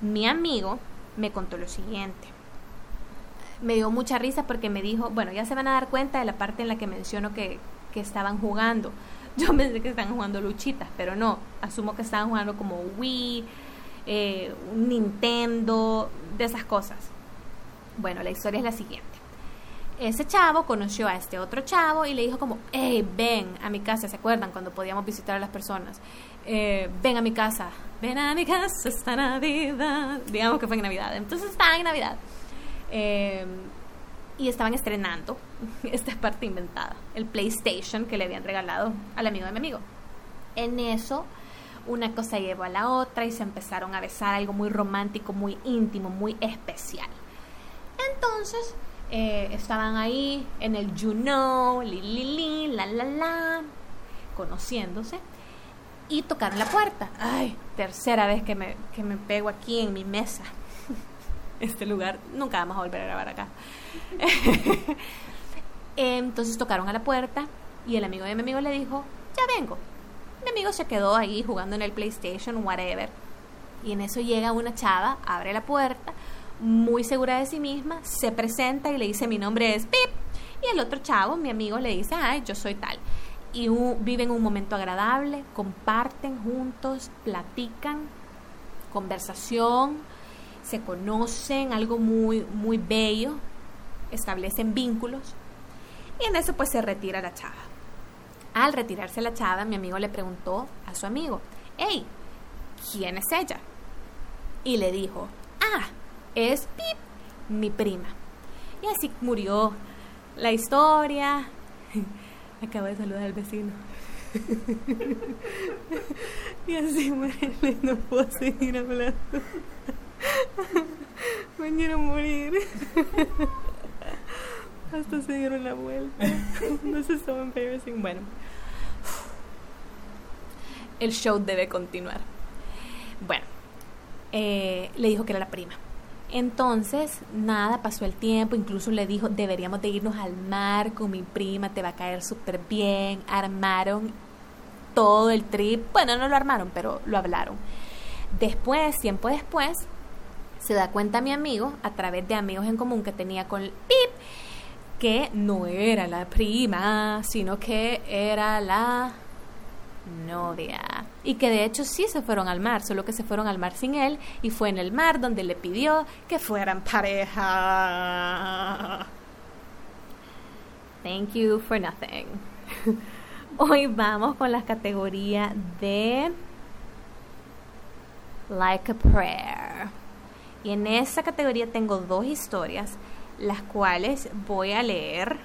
Speaker 1: Mi amigo me contó lo siguiente. Me dio mucha risa porque me dijo, bueno, ya se van a dar cuenta de la parte en la que menciono que, que estaban jugando. Yo pensé que estaban jugando luchitas, pero no. Asumo que estaban jugando como Wii, eh, Nintendo, de esas cosas. Bueno, la historia es la siguiente. Ese chavo conoció a este otro chavo y le dijo como, hey, ven a mi casa, ¿se acuerdan cuando podíamos visitar a las personas? Eh, ven a mi casa, ven a mi casa esta Navidad. Digamos que fue en Navidad, entonces estaba en Navidad. Eh, y estaban estrenando, esta es parte inventada, el PlayStation que le habían regalado al amigo de mi amigo. En eso, una cosa llevó a la otra y se empezaron a besar, algo muy romántico, muy íntimo, muy especial. Entonces, eh, estaban ahí en el you know, li, la, la, la, conociéndose y tocaron la puerta. Ay, tercera vez que me, que me pego aquí en mi mesa. Este lugar, nunca vamos a volver a grabar acá. Entonces tocaron a la puerta y el amigo de mi amigo le dijo, ya vengo. Mi amigo se quedó ahí jugando en el PlayStation, whatever. Y en eso llega una chava, abre la puerta, muy segura de sí misma, se presenta y le dice mi nombre es Pip. Y el otro chavo, mi amigo, le dice, ay, yo soy tal. Y viven un momento agradable, comparten juntos, platican, conversación, se conocen, algo muy, muy bello, establecen vínculos. Y en eso pues se retira la chava. Al retirarse la chava, mi amigo le preguntó a su amigo, hey, ¿quién es ella? Y le dijo, ah, es Pip, mi prima. Y así murió la historia. Acabo de saludar al vecino. y así muere, no puedo seguir hablando. Me quiero morir. Hasta se dieron la vuelta. No se so embarrassing. Bueno. El show debe continuar. Bueno. Eh, le dijo que era la prima. Entonces, nada, pasó el tiempo, incluso le dijo, deberíamos de irnos al mar con mi prima, te va a caer súper bien. Armaron todo el trip. Bueno, no lo armaron, pero lo hablaron. Después, tiempo después, se da cuenta mi amigo, a través de amigos en común que tenía con Pip, que no era la prima, sino que era la novia. Y que de hecho sí se fueron al mar, solo que se fueron al mar sin él y fue en el mar donde le pidió que fueran pareja. Thank you for nothing. Hoy vamos con la categoría de Like a Prayer. Y en esa categoría tengo dos historias, las cuales voy a leer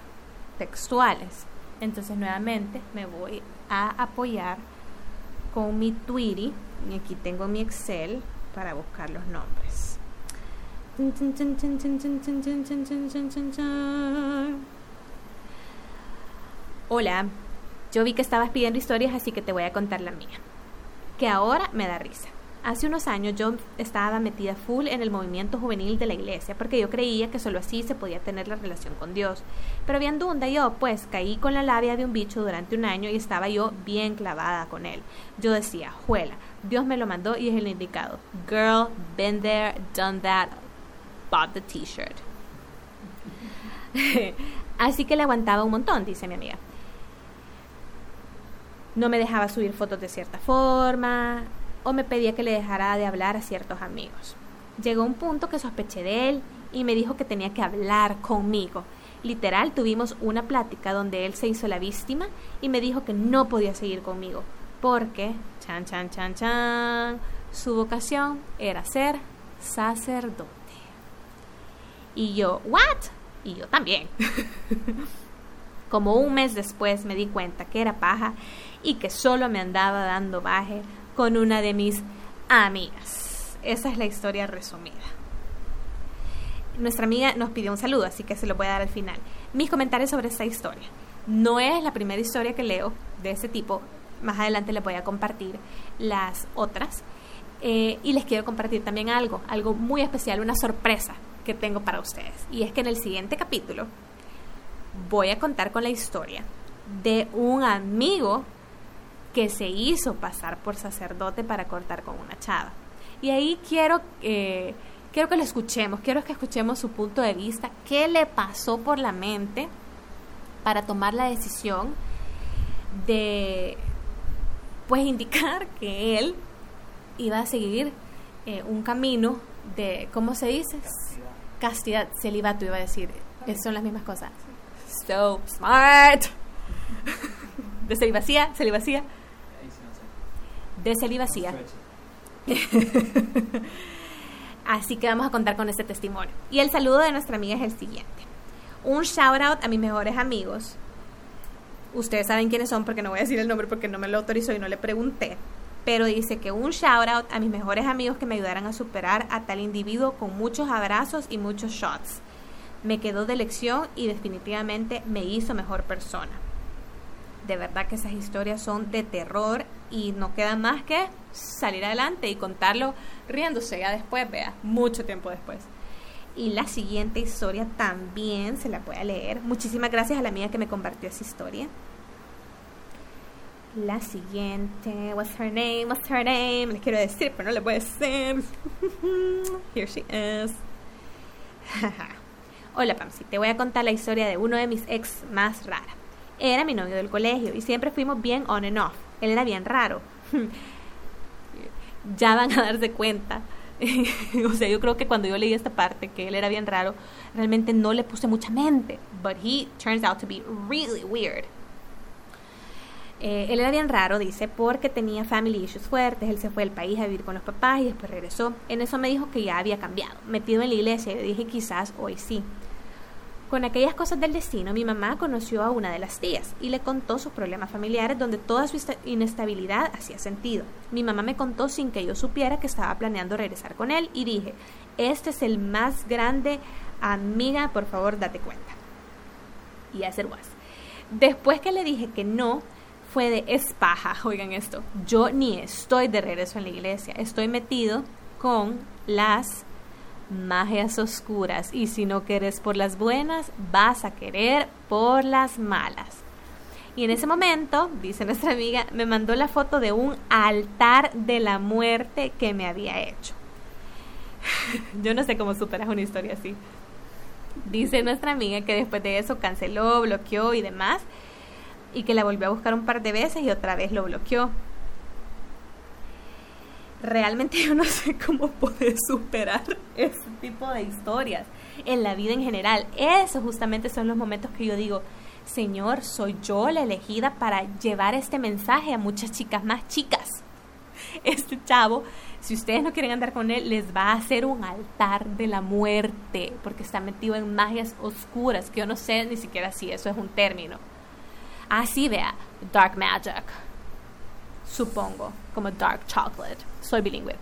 Speaker 1: textuales. Entonces nuevamente me voy a apoyar con mi Twitty y aquí tengo mi Excel para buscar los nombres. Hola, yo vi que estabas pidiendo historias así que te voy a contar la mía, que ahora me da risa. Hace unos años yo estaba metida full en el movimiento juvenil de la iglesia porque yo creía que solo así se podía tener la relación con Dios. Pero bien dunda yo, pues caí con la labia de un bicho durante un año y estaba yo bien clavada con él. Yo decía, juela, Dios me lo mandó y es el indicado. Girl, been there, done that, bought the t-shirt. Así que le aguantaba un montón, dice mi amiga. No me dejaba subir fotos de cierta forma, o me pedía que le dejara de hablar a ciertos amigos. Llegó un punto que sospeché de él y me dijo que tenía que hablar conmigo. Literal, tuvimos una plática donde él se hizo la víctima y me dijo que no podía seguir conmigo porque, chan, chan, chan, chan, su vocación era ser sacerdote. Y yo, ¿what? Y yo también. Como un mes después me di cuenta que era paja y que solo me andaba dando baje con una de mis amigas. Esa es la historia resumida. Nuestra amiga nos pidió un saludo, así que se lo voy a dar al final. Mis comentarios sobre esta historia. No es la primera historia que leo de ese tipo. Más adelante les voy a compartir las otras. Eh, y les quiero compartir también algo, algo muy especial, una sorpresa que tengo para ustedes. Y es que en el siguiente capítulo voy a contar con la historia de un amigo que se hizo pasar por sacerdote para cortar con una chava. Y ahí quiero, eh, quiero que lo escuchemos, quiero que escuchemos su punto de vista, qué le pasó por la mente para tomar la decisión de, pues, indicar que él iba a seguir eh, un camino de, ¿cómo se dice? castidad, celibato, iba a decir. Son las mismas cosas. So smart. De celibacía, celibacía. De celibacía. Así que vamos a contar con este testimonio. Y el saludo de nuestra amiga es el siguiente. Un shout out a mis mejores amigos. Ustedes saben quiénes son porque no voy a decir el nombre porque no me lo autorizó y no le pregunté. Pero dice que un shout out a mis mejores amigos que me ayudaran a superar a tal individuo con muchos abrazos y muchos shots. Me quedó de lección y definitivamente me hizo mejor persona. De verdad que esas historias son de terror y no queda más que salir adelante y contarlo riéndose ya después, vea, mucho tiempo después. Y la siguiente historia también se la puede leer. Muchísimas gracias a la amiga que me compartió esa historia. La siguiente, what's her name? What's her name? Les quiero decir, pero no le puedo decir. Here she is. Hola Pamsi, te voy a contar la historia de uno de mis ex más rara. Era mi novio del colegio y siempre fuimos bien on and off. Él era bien raro. ya van a darse cuenta. o sea, yo creo que cuando yo leí esta parte, que él era bien raro, realmente no le puse mucha mente. But he turns out to be really weird. Eh, él era bien raro, dice, porque tenía family issues fuertes. Él se fue del país a vivir con los papás y después regresó. En eso me dijo que ya había cambiado. Metido en la iglesia, yo dije quizás hoy sí. Con aquellas cosas del destino, mi mamá conoció a una de las tías y le contó sus problemas familiares donde toda su inestabilidad hacía sentido. Mi mamá me contó sin que yo supiera que estaba planeando regresar con él y dije, este es el más grande, amiga, por favor date cuenta. Y hacer was. Después que le dije que no, fue de espaja, oigan esto, yo ni estoy de regreso en la iglesia, estoy metido con las magias oscuras y si no quieres por las buenas, vas a querer por las malas. Y en ese momento, dice nuestra amiga, me mandó la foto de un altar de la muerte que me había hecho. Yo no sé cómo superas una historia así. Dice nuestra amiga que después de eso canceló, bloqueó y demás, y que la volvió a buscar un par de veces y otra vez lo bloqueó realmente yo no sé cómo poder superar ese tipo de historias en la vida en general. Esos justamente son los momentos que yo digo, Señor, soy yo la elegida para llevar este mensaje a muchas chicas más chicas. Este chavo, si ustedes no quieren andar con él, les va a hacer un altar de la muerte, porque está metido en magias oscuras, que yo no sé ni siquiera si eso es un término. Así vea, dark magic supongo, como dark chocolate. Soy bilingüe.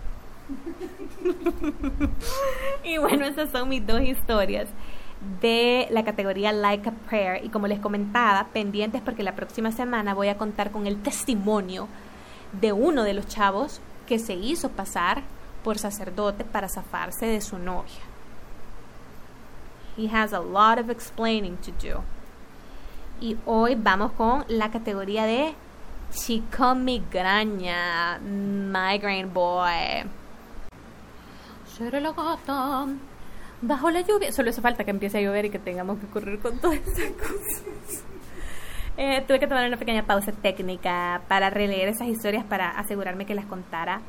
Speaker 1: y bueno, esas son mis dos historias de la categoría Like a Prayer. Y como les comentaba, pendientes porque la próxima semana voy a contar con el testimonio de uno de los chavos que se hizo pasar por sacerdote para zafarse de su novia. He has a lot of explaining to do. Y hoy vamos con la categoría de chico migraña, migraine boy. Seré la gata. Bajo la lluvia. Solo hace falta que empiece a llover y que tengamos que correr con todas esas cosas. Eh, tuve que tomar una pequeña pausa técnica para releer esas historias para asegurarme que las contara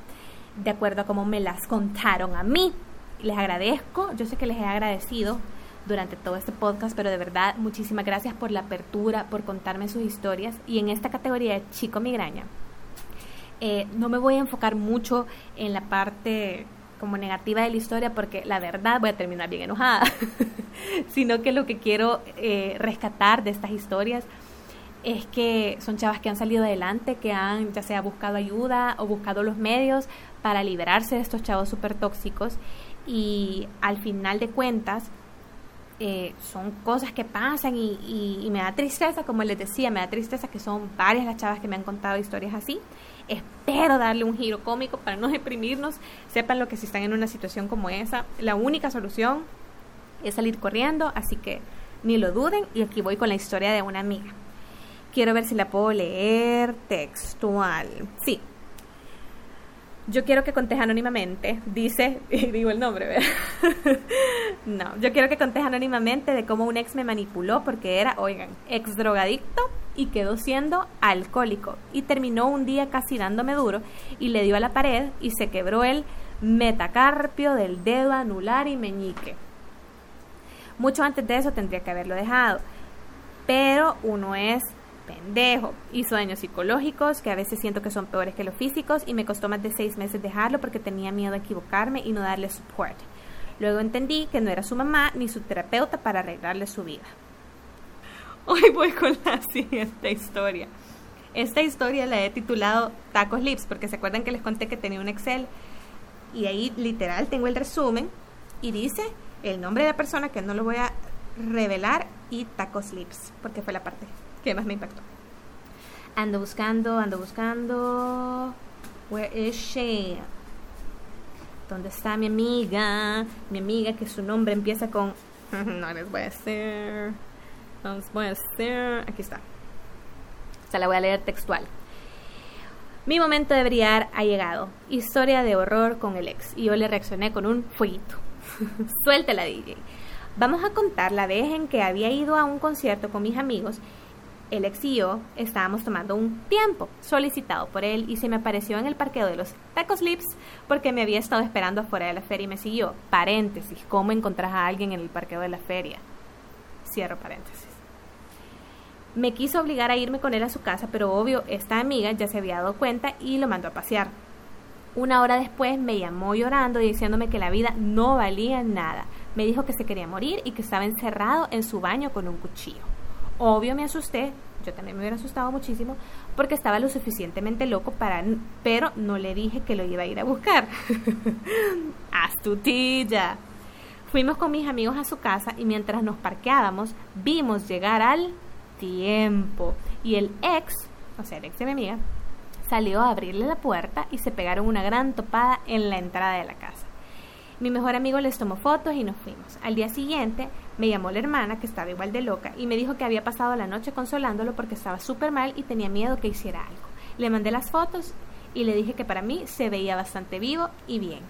Speaker 1: de acuerdo a cómo me las contaron a mí. Les agradezco, yo sé que les he agradecido durante todo este podcast, pero de verdad muchísimas gracias por la apertura, por contarme sus historias y en esta categoría de chico migraña. Eh, no me voy a enfocar mucho en la parte como negativa de la historia porque la verdad voy a terminar bien enojada, sino que lo que quiero eh, rescatar de estas historias es que son chavas que han salido adelante, que han ya sea buscado ayuda o buscado los medios para liberarse de estos chavos súper tóxicos y al final de cuentas eh, son cosas que pasan y, me da tristeza, como les decía, me da tristeza que son varias las chavas que me han contado historias así. Espero darle un giro cómico para no deprimirnos. Sepan lo que si están en una situación como esa, la única solución es salir corriendo, así que ni lo duden y aquí voy con la historia de una amiga. Quiero ver si la puedo leer textual. Sí, yo quiero que contes anónimamente, dice, y digo el nombre, ¿verdad? no, yo quiero que contes anónimamente de cómo un ex me manipuló porque era, oigan, ex drogadicto y quedó siendo alcohólico y terminó un día casi dándome duro y le dio a la pared y se quebró el metacarpio del dedo anular y meñique. Mucho antes de eso tendría que haberlo dejado. Pero uno es pendejo y sueños psicológicos que a veces siento que son peores que los físicos y me costó más de seis meses dejarlo porque tenía miedo a equivocarme y no darle support. Luego entendí que no era su mamá ni su terapeuta para arreglarle su vida. Hoy voy con la siguiente historia. Esta historia la he titulado Tacos Lips porque se acuerdan que les conté que tenía un Excel y ahí literal tengo el resumen y dice el nombre de la persona que no lo voy a revelar y Tacos Lips porque fue la parte que más me impactó. Ando buscando, ando buscando. Where is she? ¿Dónde está mi amiga? Mi amiga que su nombre empieza con... no les voy a decir. No les voy a decir. Aquí está. Se la voy a leer textual. Mi momento de brillar ha llegado. Historia de horror con el ex. Y yo le reaccioné con un fueguito. Suéltela, DJ. Vamos a contar la vez en que había ido a un concierto con mis amigos el ex y yo estábamos tomando un tiempo solicitado por él y se me apareció en el parqueo de los Tacos Lips porque me había estado esperando afuera de la feria y me siguió. Paréntesis, ¿cómo encontrás a alguien en el parqueo de la feria? Cierro paréntesis. Me quiso obligar a irme con él a su casa, pero obvio, esta amiga ya se había dado cuenta y lo mandó a pasear. Una hora después me llamó llorando y diciéndome que la vida no valía nada. Me dijo que se quería morir y que estaba encerrado en su baño con un cuchillo. Obvio me asusté, yo también me hubiera asustado muchísimo porque estaba lo suficientemente loco para, pero no le dije que lo iba a ir a buscar. Astutilla. Fuimos con mis amigos a su casa y mientras nos parqueábamos vimos llegar al tiempo y el ex, o sea, el ex de mi amiga, salió a abrirle la puerta y se pegaron una gran topada en la entrada de la casa. Mi mejor amigo les tomó fotos y nos fuimos. Al día siguiente me llamó la hermana, que estaba igual de loca, y me dijo que había pasado la noche consolándolo porque estaba súper mal y tenía miedo que hiciera algo. Le mandé las fotos y le dije que para mí se veía bastante vivo y bien.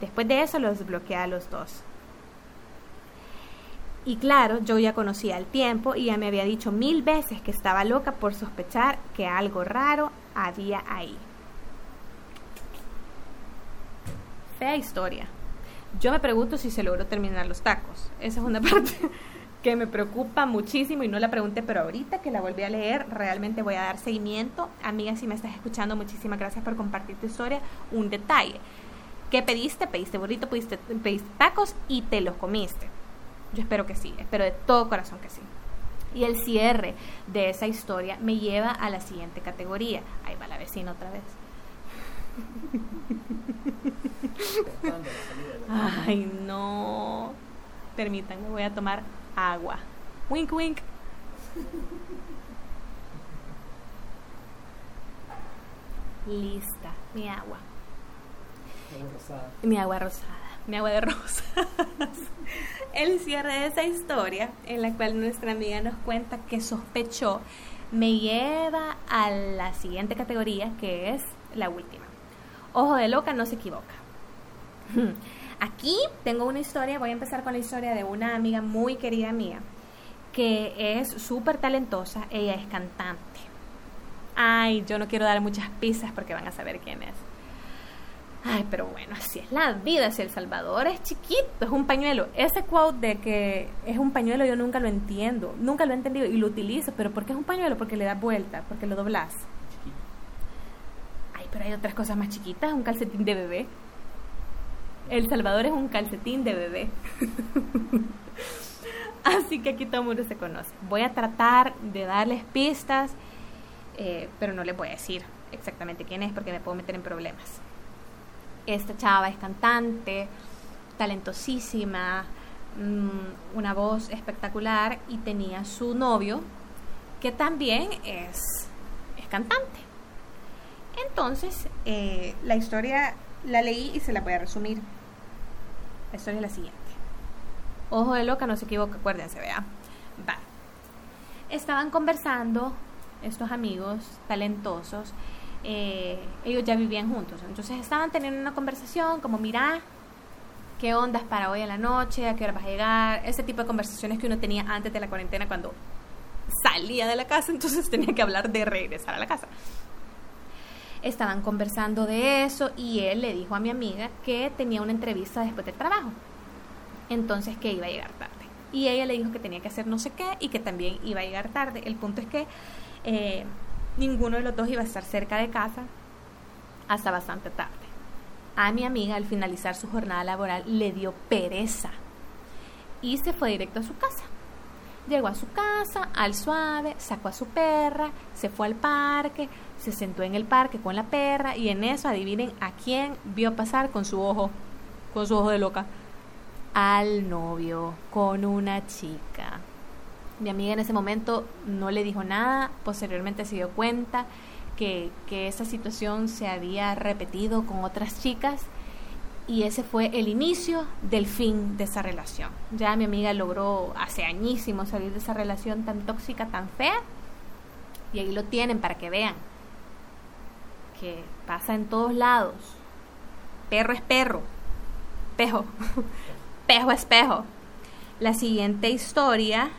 Speaker 1: Después de eso los bloqueé a los dos. Y claro, yo ya conocía el tiempo y ya me había dicho mil veces que estaba loca por sospechar que algo raro había ahí. Fea historia. Yo me pregunto si se logró terminar los tacos. Esa es una parte que me preocupa muchísimo y no la pregunté, pero ahorita que la volví a leer, realmente voy a dar seguimiento. Amiga, si me estás escuchando, muchísimas gracias por compartir tu historia. Un detalle. ¿Qué pediste? Pediste burrito, pediste, pediste tacos y te los comiste. Yo espero que sí, espero de todo corazón que sí. Y el cierre de esa historia me lleva a la siguiente categoría. Ahí va la vecina otra vez. Ay, no. Permítanme, voy a tomar agua. Wink, wink. Lista, mi agua. Mi agua rosada. Mi agua de rosas. El cierre de esa historia, en la cual nuestra amiga nos cuenta que sospechó, me lleva a la siguiente categoría, que es la última. Ojo de loca no se equivoca. Aquí tengo una historia, voy a empezar con la historia de una amiga muy querida mía, que es súper talentosa, ella es cantante. Ay, yo no quiero dar muchas pistas porque van a saber quién es. Ay, pero bueno, así es la vida, si El Salvador es chiquito, es un pañuelo. Ese quote de que es un pañuelo yo nunca lo entiendo, nunca lo he entendido y lo utilizo, pero ¿por qué es un pañuelo? Porque le das vuelta, porque lo doblas. Ay, pero hay otras cosas más chiquitas, un calcetín de bebé. El Salvador es un calcetín de bebé. Así que aquí todo el mundo se conoce. Voy a tratar de darles pistas, eh, pero no les voy a decir exactamente quién es porque me puedo meter en problemas. Esta chava es cantante, talentosísima, mm, una voz espectacular y tenía su novio que también es, cantante. Entonces, eh, la historia la leí y se la voy a resumir. La historia es la siguiente. Ojo de loca, no se equivoca, acuérdense, vea. Va. Estaban conversando estos amigos talentosos. Eh, ellos ya vivían juntos. Entonces estaban teniendo una conversación como, mira, ¿qué ondas para hoy en la noche? ¿A qué hora vas a llegar? Ese tipo de conversaciones que uno tenía antes de la cuarentena cuando salía de la casa, entonces tenía que hablar de regresar a la casa estaban conversando de eso y él le dijo a mi amiga que tenía una entrevista después del trabajo. Entonces que iba a llegar tarde. y ella le dijo que tenía que hacer no sé qué y que también iba a llegar tarde. El punto es que eh, ninguno de los dos iba a estar cerca de casa hasta bastante tarde. A mi amiga al finalizar su jornada laboral le dio pereza y se fue directo a su casa. Llegó a su casa, al suave, sacó a su perra, se fue al parque, se sentó en el parque con la perra y en eso adivinen a quién vio pasar con su ojo, con su ojo de loca, al novio, con una chica. Mi amiga en ese momento no le dijo nada, posteriormente se dio cuenta que, que esa situación se había repetido con otras chicas y ese fue el inicio del fin de esa relación. Ya mi amiga logró hace añísimos salir de esa relación tan tóxica, tan fea, y ahí lo tienen para que vean pasa en todos lados. Perro es perro, pejo, pejo es pejo. La siguiente historia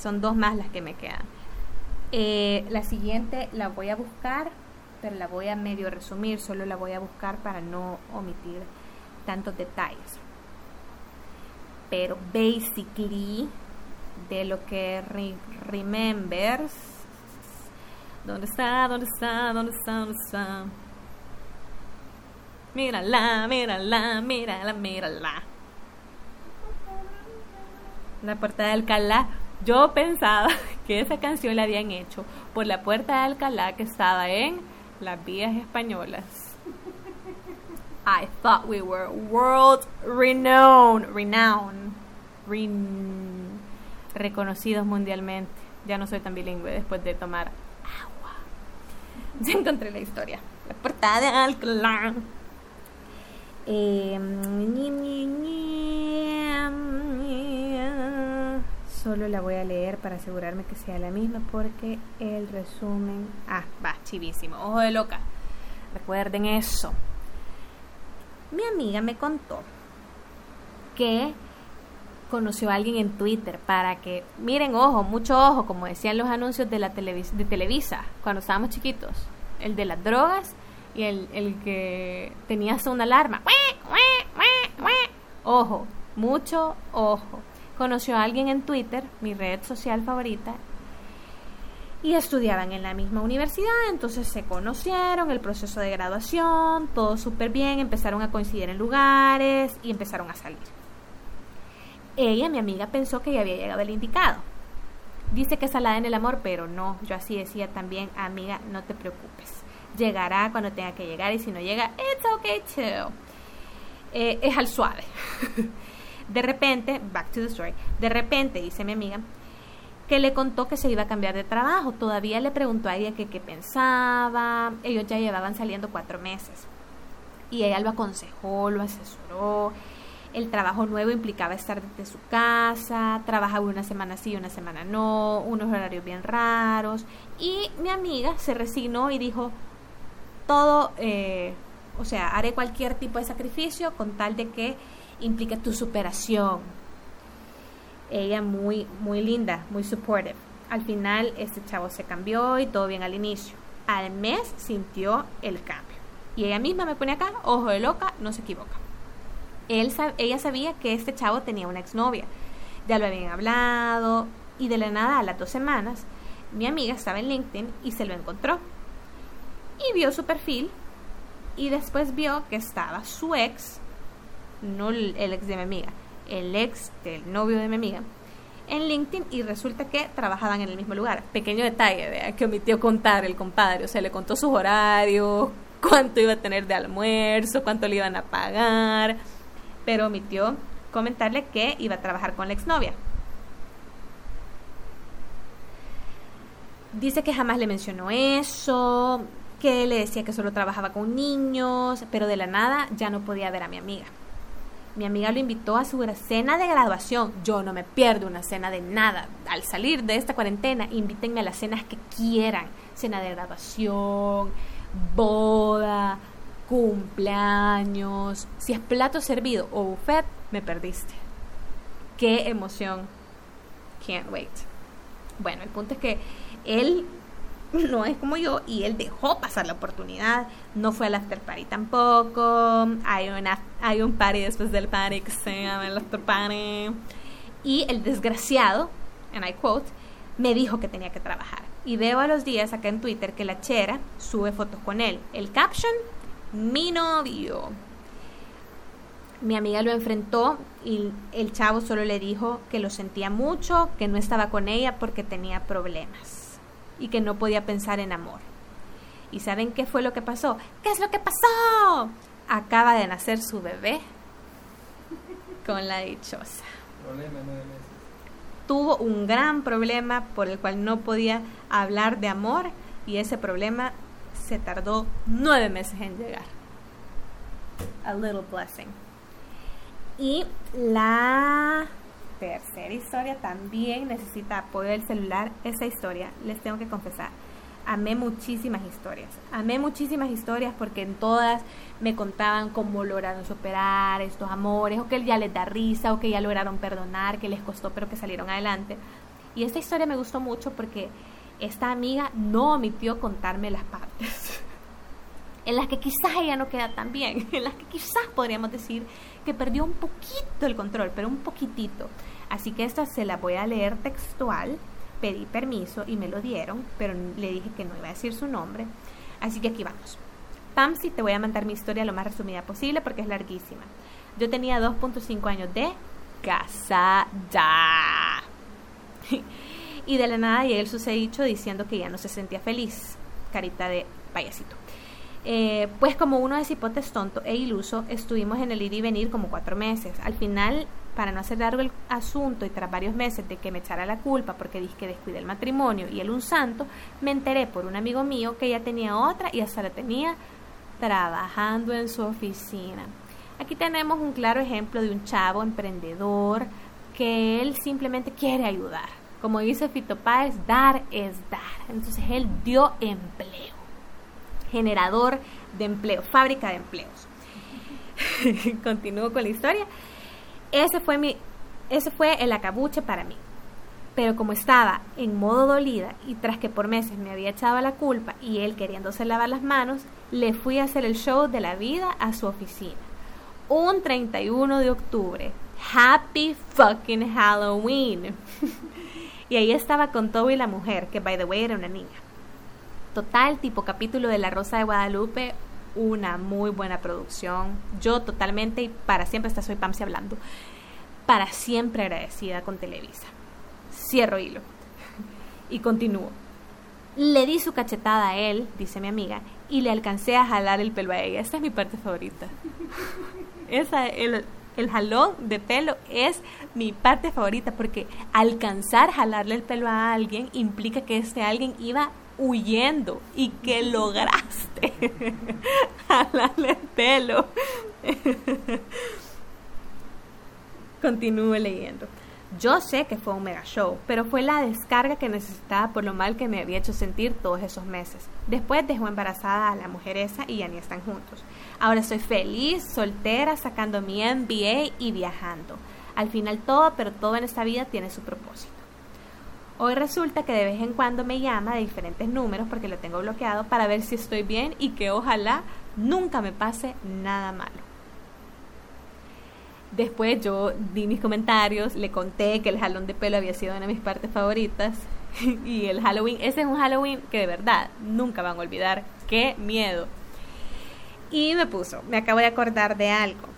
Speaker 1: son dos más las que me quedan. Eh, la siguiente la voy a buscar pero la voy a medio resumir, solo la voy a buscar para no omitir tantos detalles. Pero basically, de lo que remembers, ¿dónde está? ¿Dónde está? ¿Dónde está? ¿Dónde está? Mírala, mírala, mírala, mírala. La puerta de Alcalá. Yo pensaba que esa canción la habían hecho por la puerta de Alcalá que estaba en las vías españolas. I thought we were world renowned, renowned, reconocidos mundialmente. Ya no soy tan bilingüe después de tomar. Ya encontré la historia. La portada de Alcalá. Eh, Solo la voy a leer para asegurarme que sea la misma porque el resumen... Ah, va, chivísimo. Ojo de loca. Recuerden eso. Mi amiga me contó que conoció a alguien en Twitter para que, miren, ojo, mucho ojo, como decían los anuncios de la de Televisa cuando estábamos chiquitos, el de las drogas y el, el que tenía una alarma. Ojo, mucho ojo conoció a alguien en Twitter, mi red social favorita, y estudiaban en la misma universidad, entonces se conocieron, el proceso de graduación, todo súper bien, empezaron a coincidir en lugares y empezaron a salir. Ella, mi amiga, pensó que ya había llegado el indicado. Dice que es salada en el amor, pero no, yo así decía también, amiga, no te preocupes. Llegará cuando tenga que llegar y si no llega, it's okay too. Eh, es al suave. De repente, back to the story, de repente, dice mi amiga, que le contó que se iba a cambiar de trabajo. Todavía le preguntó a ella qué pensaba. Ellos ya llevaban saliendo cuatro meses. Y ella lo aconsejó, lo asesoró. El trabajo nuevo implicaba estar desde su casa, trabajaba una semana sí, una semana no, unos horarios bien raros. Y mi amiga se resignó y dijo, todo, eh, o sea, haré cualquier tipo de sacrificio con tal de que implica tu superación. Ella muy, muy linda, muy supportive. Al final este chavo se cambió y todo bien al inicio. Al mes sintió el cambio. Y ella misma me pone acá, ojo de loca, no se equivoca. Él, ella sabía que este chavo tenía una exnovia. Ya lo habían hablado y de la nada a las dos semanas mi amiga estaba en LinkedIn y se lo encontró. Y vio su perfil y después vio que estaba su ex no el ex de mi amiga, el ex del novio de mi amiga, en LinkedIn y resulta que trabajaban en el mismo lugar. Pequeño detalle, que omitió contar el compadre, o sea, le contó sus horarios, cuánto iba a tener de almuerzo, cuánto le iban a pagar, pero omitió comentarle que iba a trabajar con la exnovia. Dice que jamás le mencionó eso, que le decía que solo trabajaba con niños, pero de la nada ya no podía ver a mi amiga. Mi amiga lo invitó a su cena de graduación. Yo no me pierdo una cena de nada. Al salir de esta cuarentena, invítenme a las cenas que quieran. Cena de graduación, boda, cumpleaños. Si es plato servido o buffet, me perdiste. Qué emoción. Can't wait. Bueno, el punto es que él no es como yo y él dejó pasar la oportunidad, no fue al after party tampoco, hay, una, hay un party después del party que se llama el after party y el desgraciado, and I quote, me dijo que tenía que trabajar. Y veo a los días acá en Twitter que la chera sube fotos con él. El caption, mi novio. Mi amiga lo enfrentó y el chavo solo le dijo que lo sentía mucho, que no estaba con ella porque tenía problemas y que no podía pensar en amor. ¿Y saben qué fue lo que pasó? ¿Qué es lo que pasó? Acaba de nacer su bebé con la dichosa. Tuvo un gran problema por el cual no podía hablar de amor y ese problema se tardó nueve meses en llegar. A little blessing. Y la tercera historia también necesita apoyo del celular. Esa historia, les tengo que confesar, amé muchísimas historias. Amé muchísimas historias porque en todas me contaban cómo lograron superar estos amores, o que ya les da risa, o que ya lograron perdonar, que les costó, pero que salieron adelante. Y esta historia me gustó mucho porque esta amiga no omitió contarme las partes en las que quizás ella no queda tan bien, en las que quizás podríamos decir que perdió un poquito el control, pero un poquitito. Así que esta se la voy a leer textual, pedí permiso y me lo dieron, pero le dije que no iba a decir su nombre. Así que aquí vamos. Pamsi, te voy a mandar mi historia lo más resumida posible porque es larguísima. Yo tenía 2.5 años de casada. y de la nada llega el susedicho diciendo que ya no se sentía feliz. Carita de payasito. Eh, pues como uno de cipotes tonto e iluso, estuvimos en el ir y venir como cuatro meses. Al final, para no hacer largo el asunto y tras varios meses de que me echara la culpa porque dije que descuidé el matrimonio y él un santo, me enteré por un amigo mío que ella tenía otra y hasta la tenía trabajando en su oficina. Aquí tenemos un claro ejemplo de un chavo emprendedor que él simplemente quiere ayudar. Como dice Fito Páez, dar es dar. Entonces él dio empleo generador de empleo, fábrica de empleos. Continúo con la historia. Ese fue mi, ese fue el acabuche para mí. Pero como estaba en modo dolida y tras que por meses me había echado la culpa y él queriéndose lavar las manos, le fui a hacer el show de la vida a su oficina. Un 31 de octubre. Happy fucking Halloween. y ahí estaba con Toby la mujer, que by the way era una niña total, tipo capítulo de La Rosa de Guadalupe, una muy buena producción. Yo totalmente y para siempre, esta soy Pamsi hablando, para siempre agradecida con Televisa. Cierro hilo y continúo. Le di su cachetada a él, dice mi amiga, y le alcancé a jalar el pelo a ella. Esta es mi parte favorita. Esa, el, el jalón de pelo es mi parte favorita porque alcanzar jalarle el pelo a alguien implica que este alguien iba huyendo y que lograste jalarle el pelo. Continúe leyendo. Yo sé que fue un mega show, pero fue la descarga que necesitaba por lo mal que me había hecho sentir todos esos meses. Después dejó embarazada a la mujer esa y ya ni están juntos. Ahora estoy feliz, soltera, sacando mi MBA y viajando. Al final todo, pero todo en esta vida tiene su propósito. Hoy resulta que de vez en cuando me llama de diferentes números porque lo tengo bloqueado para ver si estoy bien y que ojalá nunca me pase nada malo. Después yo di mis comentarios, le conté que el jalón de pelo había sido una de mis partes favoritas y el Halloween, ese es un Halloween que de verdad nunca van a olvidar. Qué miedo. Y me puso, me acabo de acordar de algo.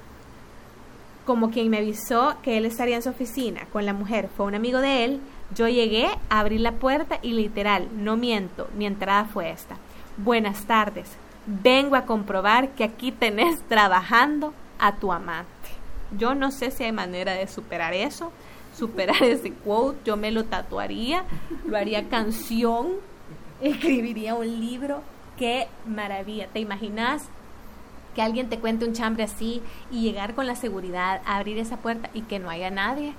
Speaker 1: Como quien me avisó que él estaría en su oficina con la mujer fue un amigo de él, yo llegué, abrí la puerta y literal, no miento, mi entrada fue esta. Buenas tardes, vengo a comprobar que aquí tenés trabajando a tu amante. Yo no sé si hay manera de superar eso, superar ese quote, yo me lo tatuaría, lo haría canción, escribiría un libro. Qué maravilla, ¿te imaginas que alguien te cuente un chambre así y llegar con la seguridad, abrir esa puerta y que no haya nadie?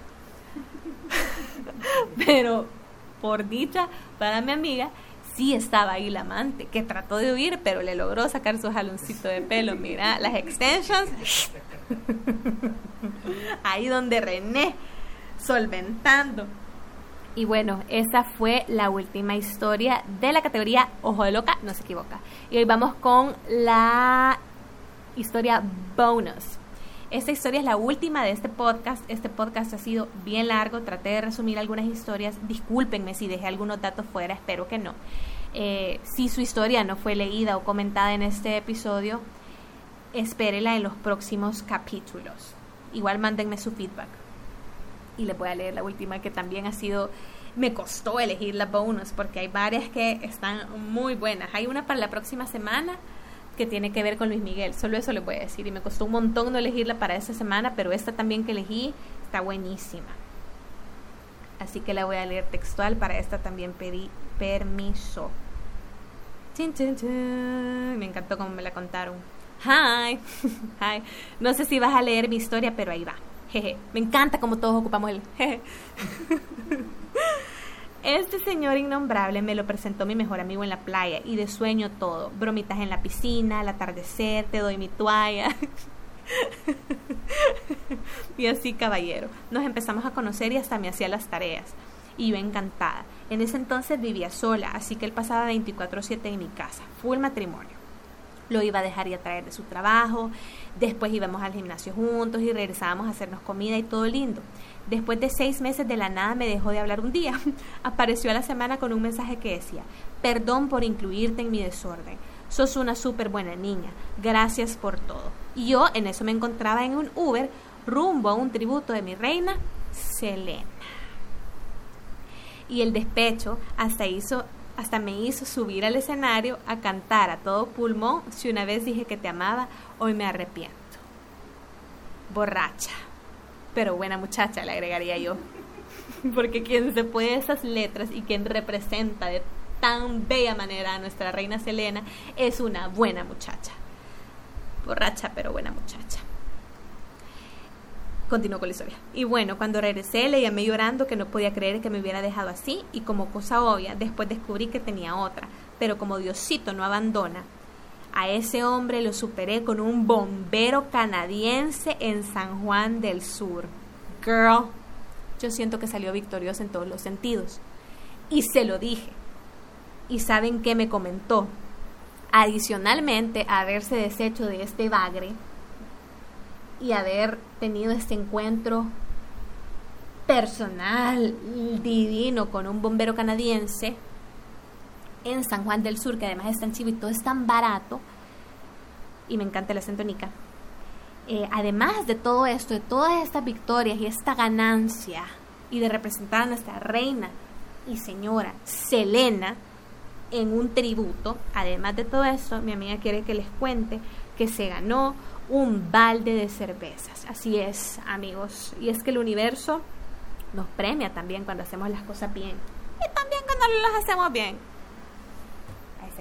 Speaker 1: Pero por dicha, para mi amiga, sí estaba ahí la amante, que trató de huir, pero le logró sacar su jaloncito de pelo. Mira, las extensions. ahí donde René, solventando. Y bueno, esa fue la última historia de la categoría Ojo de Loca, no se equivoca. Y hoy vamos con la historia bonus. Esta historia es la última de este podcast. Este podcast ha sido bien largo. Traté de resumir algunas historias. Discúlpenme si dejé algunos datos fuera, espero que no. Eh, si su historia no fue leída o comentada en este episodio, espérela en los próximos capítulos. Igual mándenme su feedback. Y le voy a leer la última que también ha sido me costó elegir la bonus porque hay varias que están muy buenas. Hay una para la próxima semana que tiene que ver con Luis Miguel. Solo eso le voy a decir. Y me costó un montón no elegirla para esta semana, pero esta también que elegí está buenísima. Así que la voy a leer textual. Para esta también pedí permiso. Me encantó cómo me la contaron. Hi. Hi. No sé si vas a leer mi historia, pero ahí va. Jeje. Me encanta cómo todos ocupamos el jeje. Este señor innombrable me lo presentó mi mejor amigo en la playa y de sueño todo. Bromitas en la piscina, al atardecer, te doy mi toalla. y así, caballero. Nos empezamos a conocer y hasta me hacía las tareas. Y yo encantada. En ese entonces vivía sola, así que él pasaba 24/7 en mi casa, full matrimonio. Lo iba a dejar y a traer de su trabajo, después íbamos al gimnasio juntos y regresábamos a hacernos comida y todo lindo. Después de seis meses de la nada me dejó de hablar un día. Apareció a la semana con un mensaje que decía, perdón por incluirte en mi desorden. Sos una súper buena niña. Gracias por todo. Y yo en eso me encontraba en un Uber rumbo a un tributo de mi reina, Selena. Y el despecho hasta hizo hasta me hizo subir al escenario a cantar a todo pulmón si una vez dije que te amaba, hoy me arrepiento. Borracha pero buena muchacha, le agregaría yo. Porque quien se puede esas letras y quien representa de tan bella manera a nuestra reina Selena es una buena muchacha. Borracha, pero buena muchacha. Continuó con la historia. Y bueno, cuando regresé le llamé llorando que no podía creer que me hubiera dejado así y como cosa obvia, después descubrí que tenía otra. Pero como Diosito no abandona, a ese hombre lo superé con un bombero canadiense en San Juan del Sur. Girl, yo siento que salió victoriosa en todos los sentidos. Y se lo dije. ¿Y saben qué me comentó? Adicionalmente a haberse deshecho de este bagre y haber tenido este encuentro personal, divino, con un bombero canadiense, en San Juan del Sur, que además es tan chivo y todo es tan barato, y me encanta el acento nica. Eh, además de todo esto, de todas estas victorias y esta ganancia, y de representar a nuestra reina y señora Selena en un tributo, además de todo esto, mi amiga quiere que les cuente que se ganó un balde de cervezas. Así es, amigos. Y es que el universo nos premia también cuando hacemos las cosas bien. Y también cuando las hacemos bien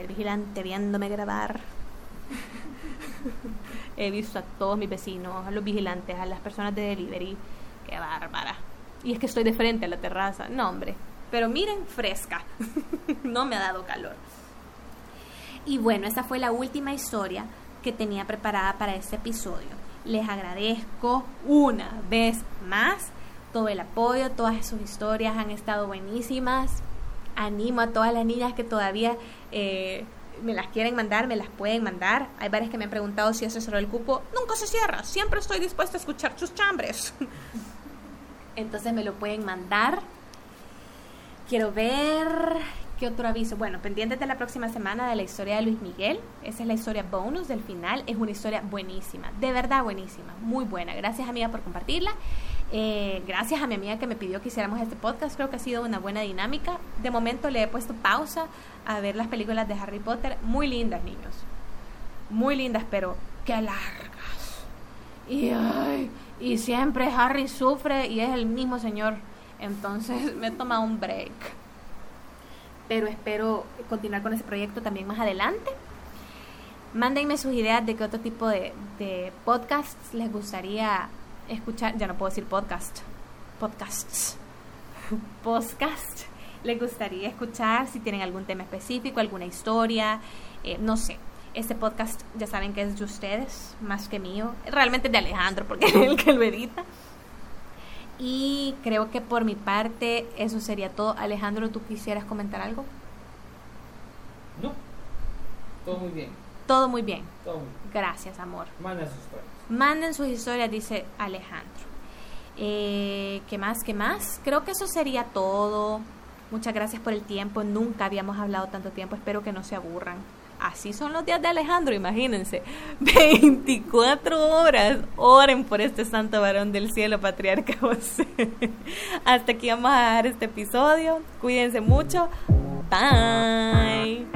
Speaker 1: el vigilante viéndome grabar. He visto a todos mis vecinos, a los vigilantes, a las personas de delivery. Qué bárbara. Y es que estoy de frente a la terraza. No, hombre. Pero miren, fresca. no me ha dado calor. Y bueno, esa fue la última historia que tenía preparada para este episodio. Les agradezco una vez más todo el apoyo, todas sus historias han estado buenísimas animo a todas las niñas que todavía eh, me las quieren mandar, me las pueden mandar. Hay varias que me han preguntado si ese cerró el cupo. Nunca se cierra, siempre estoy dispuesta a escuchar sus chambres. Entonces me lo pueden mandar. Quiero ver qué otro aviso. Bueno, pendientes de la próxima semana de la historia de Luis Miguel. Esa es la historia bonus del final. Es una historia buenísima, de verdad buenísima, muy buena. Gracias amiga por compartirla. Eh, gracias a mi amiga que me pidió que hiciéramos este podcast, creo que ha sido una buena dinámica. De momento le he puesto pausa a ver las películas de Harry Potter, muy lindas, niños. Muy lindas, pero qué largas. Y, siempre Harry sufre y es el mismo señor. Entonces me he tomado un break. Pero espero continuar con ese proyecto también más adelante. Mándenme sus ideas de qué otro tipo de podcasts les gustaría escuchar, ya no puedo decir podcast, podcasts, podcast, les gustaría escuchar, si tienen algún tema específico, alguna historia, eh, no sé. Este podcast ya saben que es de ustedes, más que mío. Realmente de Alejandro, porque es el que lo edita. Y creo que por mi parte eso sería todo. Alejandro, ¿tú quisieras comentar algo?
Speaker 2: No, todo muy bien.
Speaker 1: Todo muy bien.
Speaker 2: Todo muy bien.
Speaker 1: Gracias, amor.
Speaker 2: Historias.
Speaker 1: Manden sus historias, dice Alejandro. Eh, ¿Qué más? ¿Qué más? Creo que eso sería todo. Muchas gracias por el tiempo. Nunca habíamos hablado tanto tiempo. Espero que no se aburran. Así son los días de Alejandro, imagínense. 24 horas. Oren por este santo varón del cielo, patriarca José. Hasta aquí vamos a dejar este episodio. Cuídense mucho. Bye.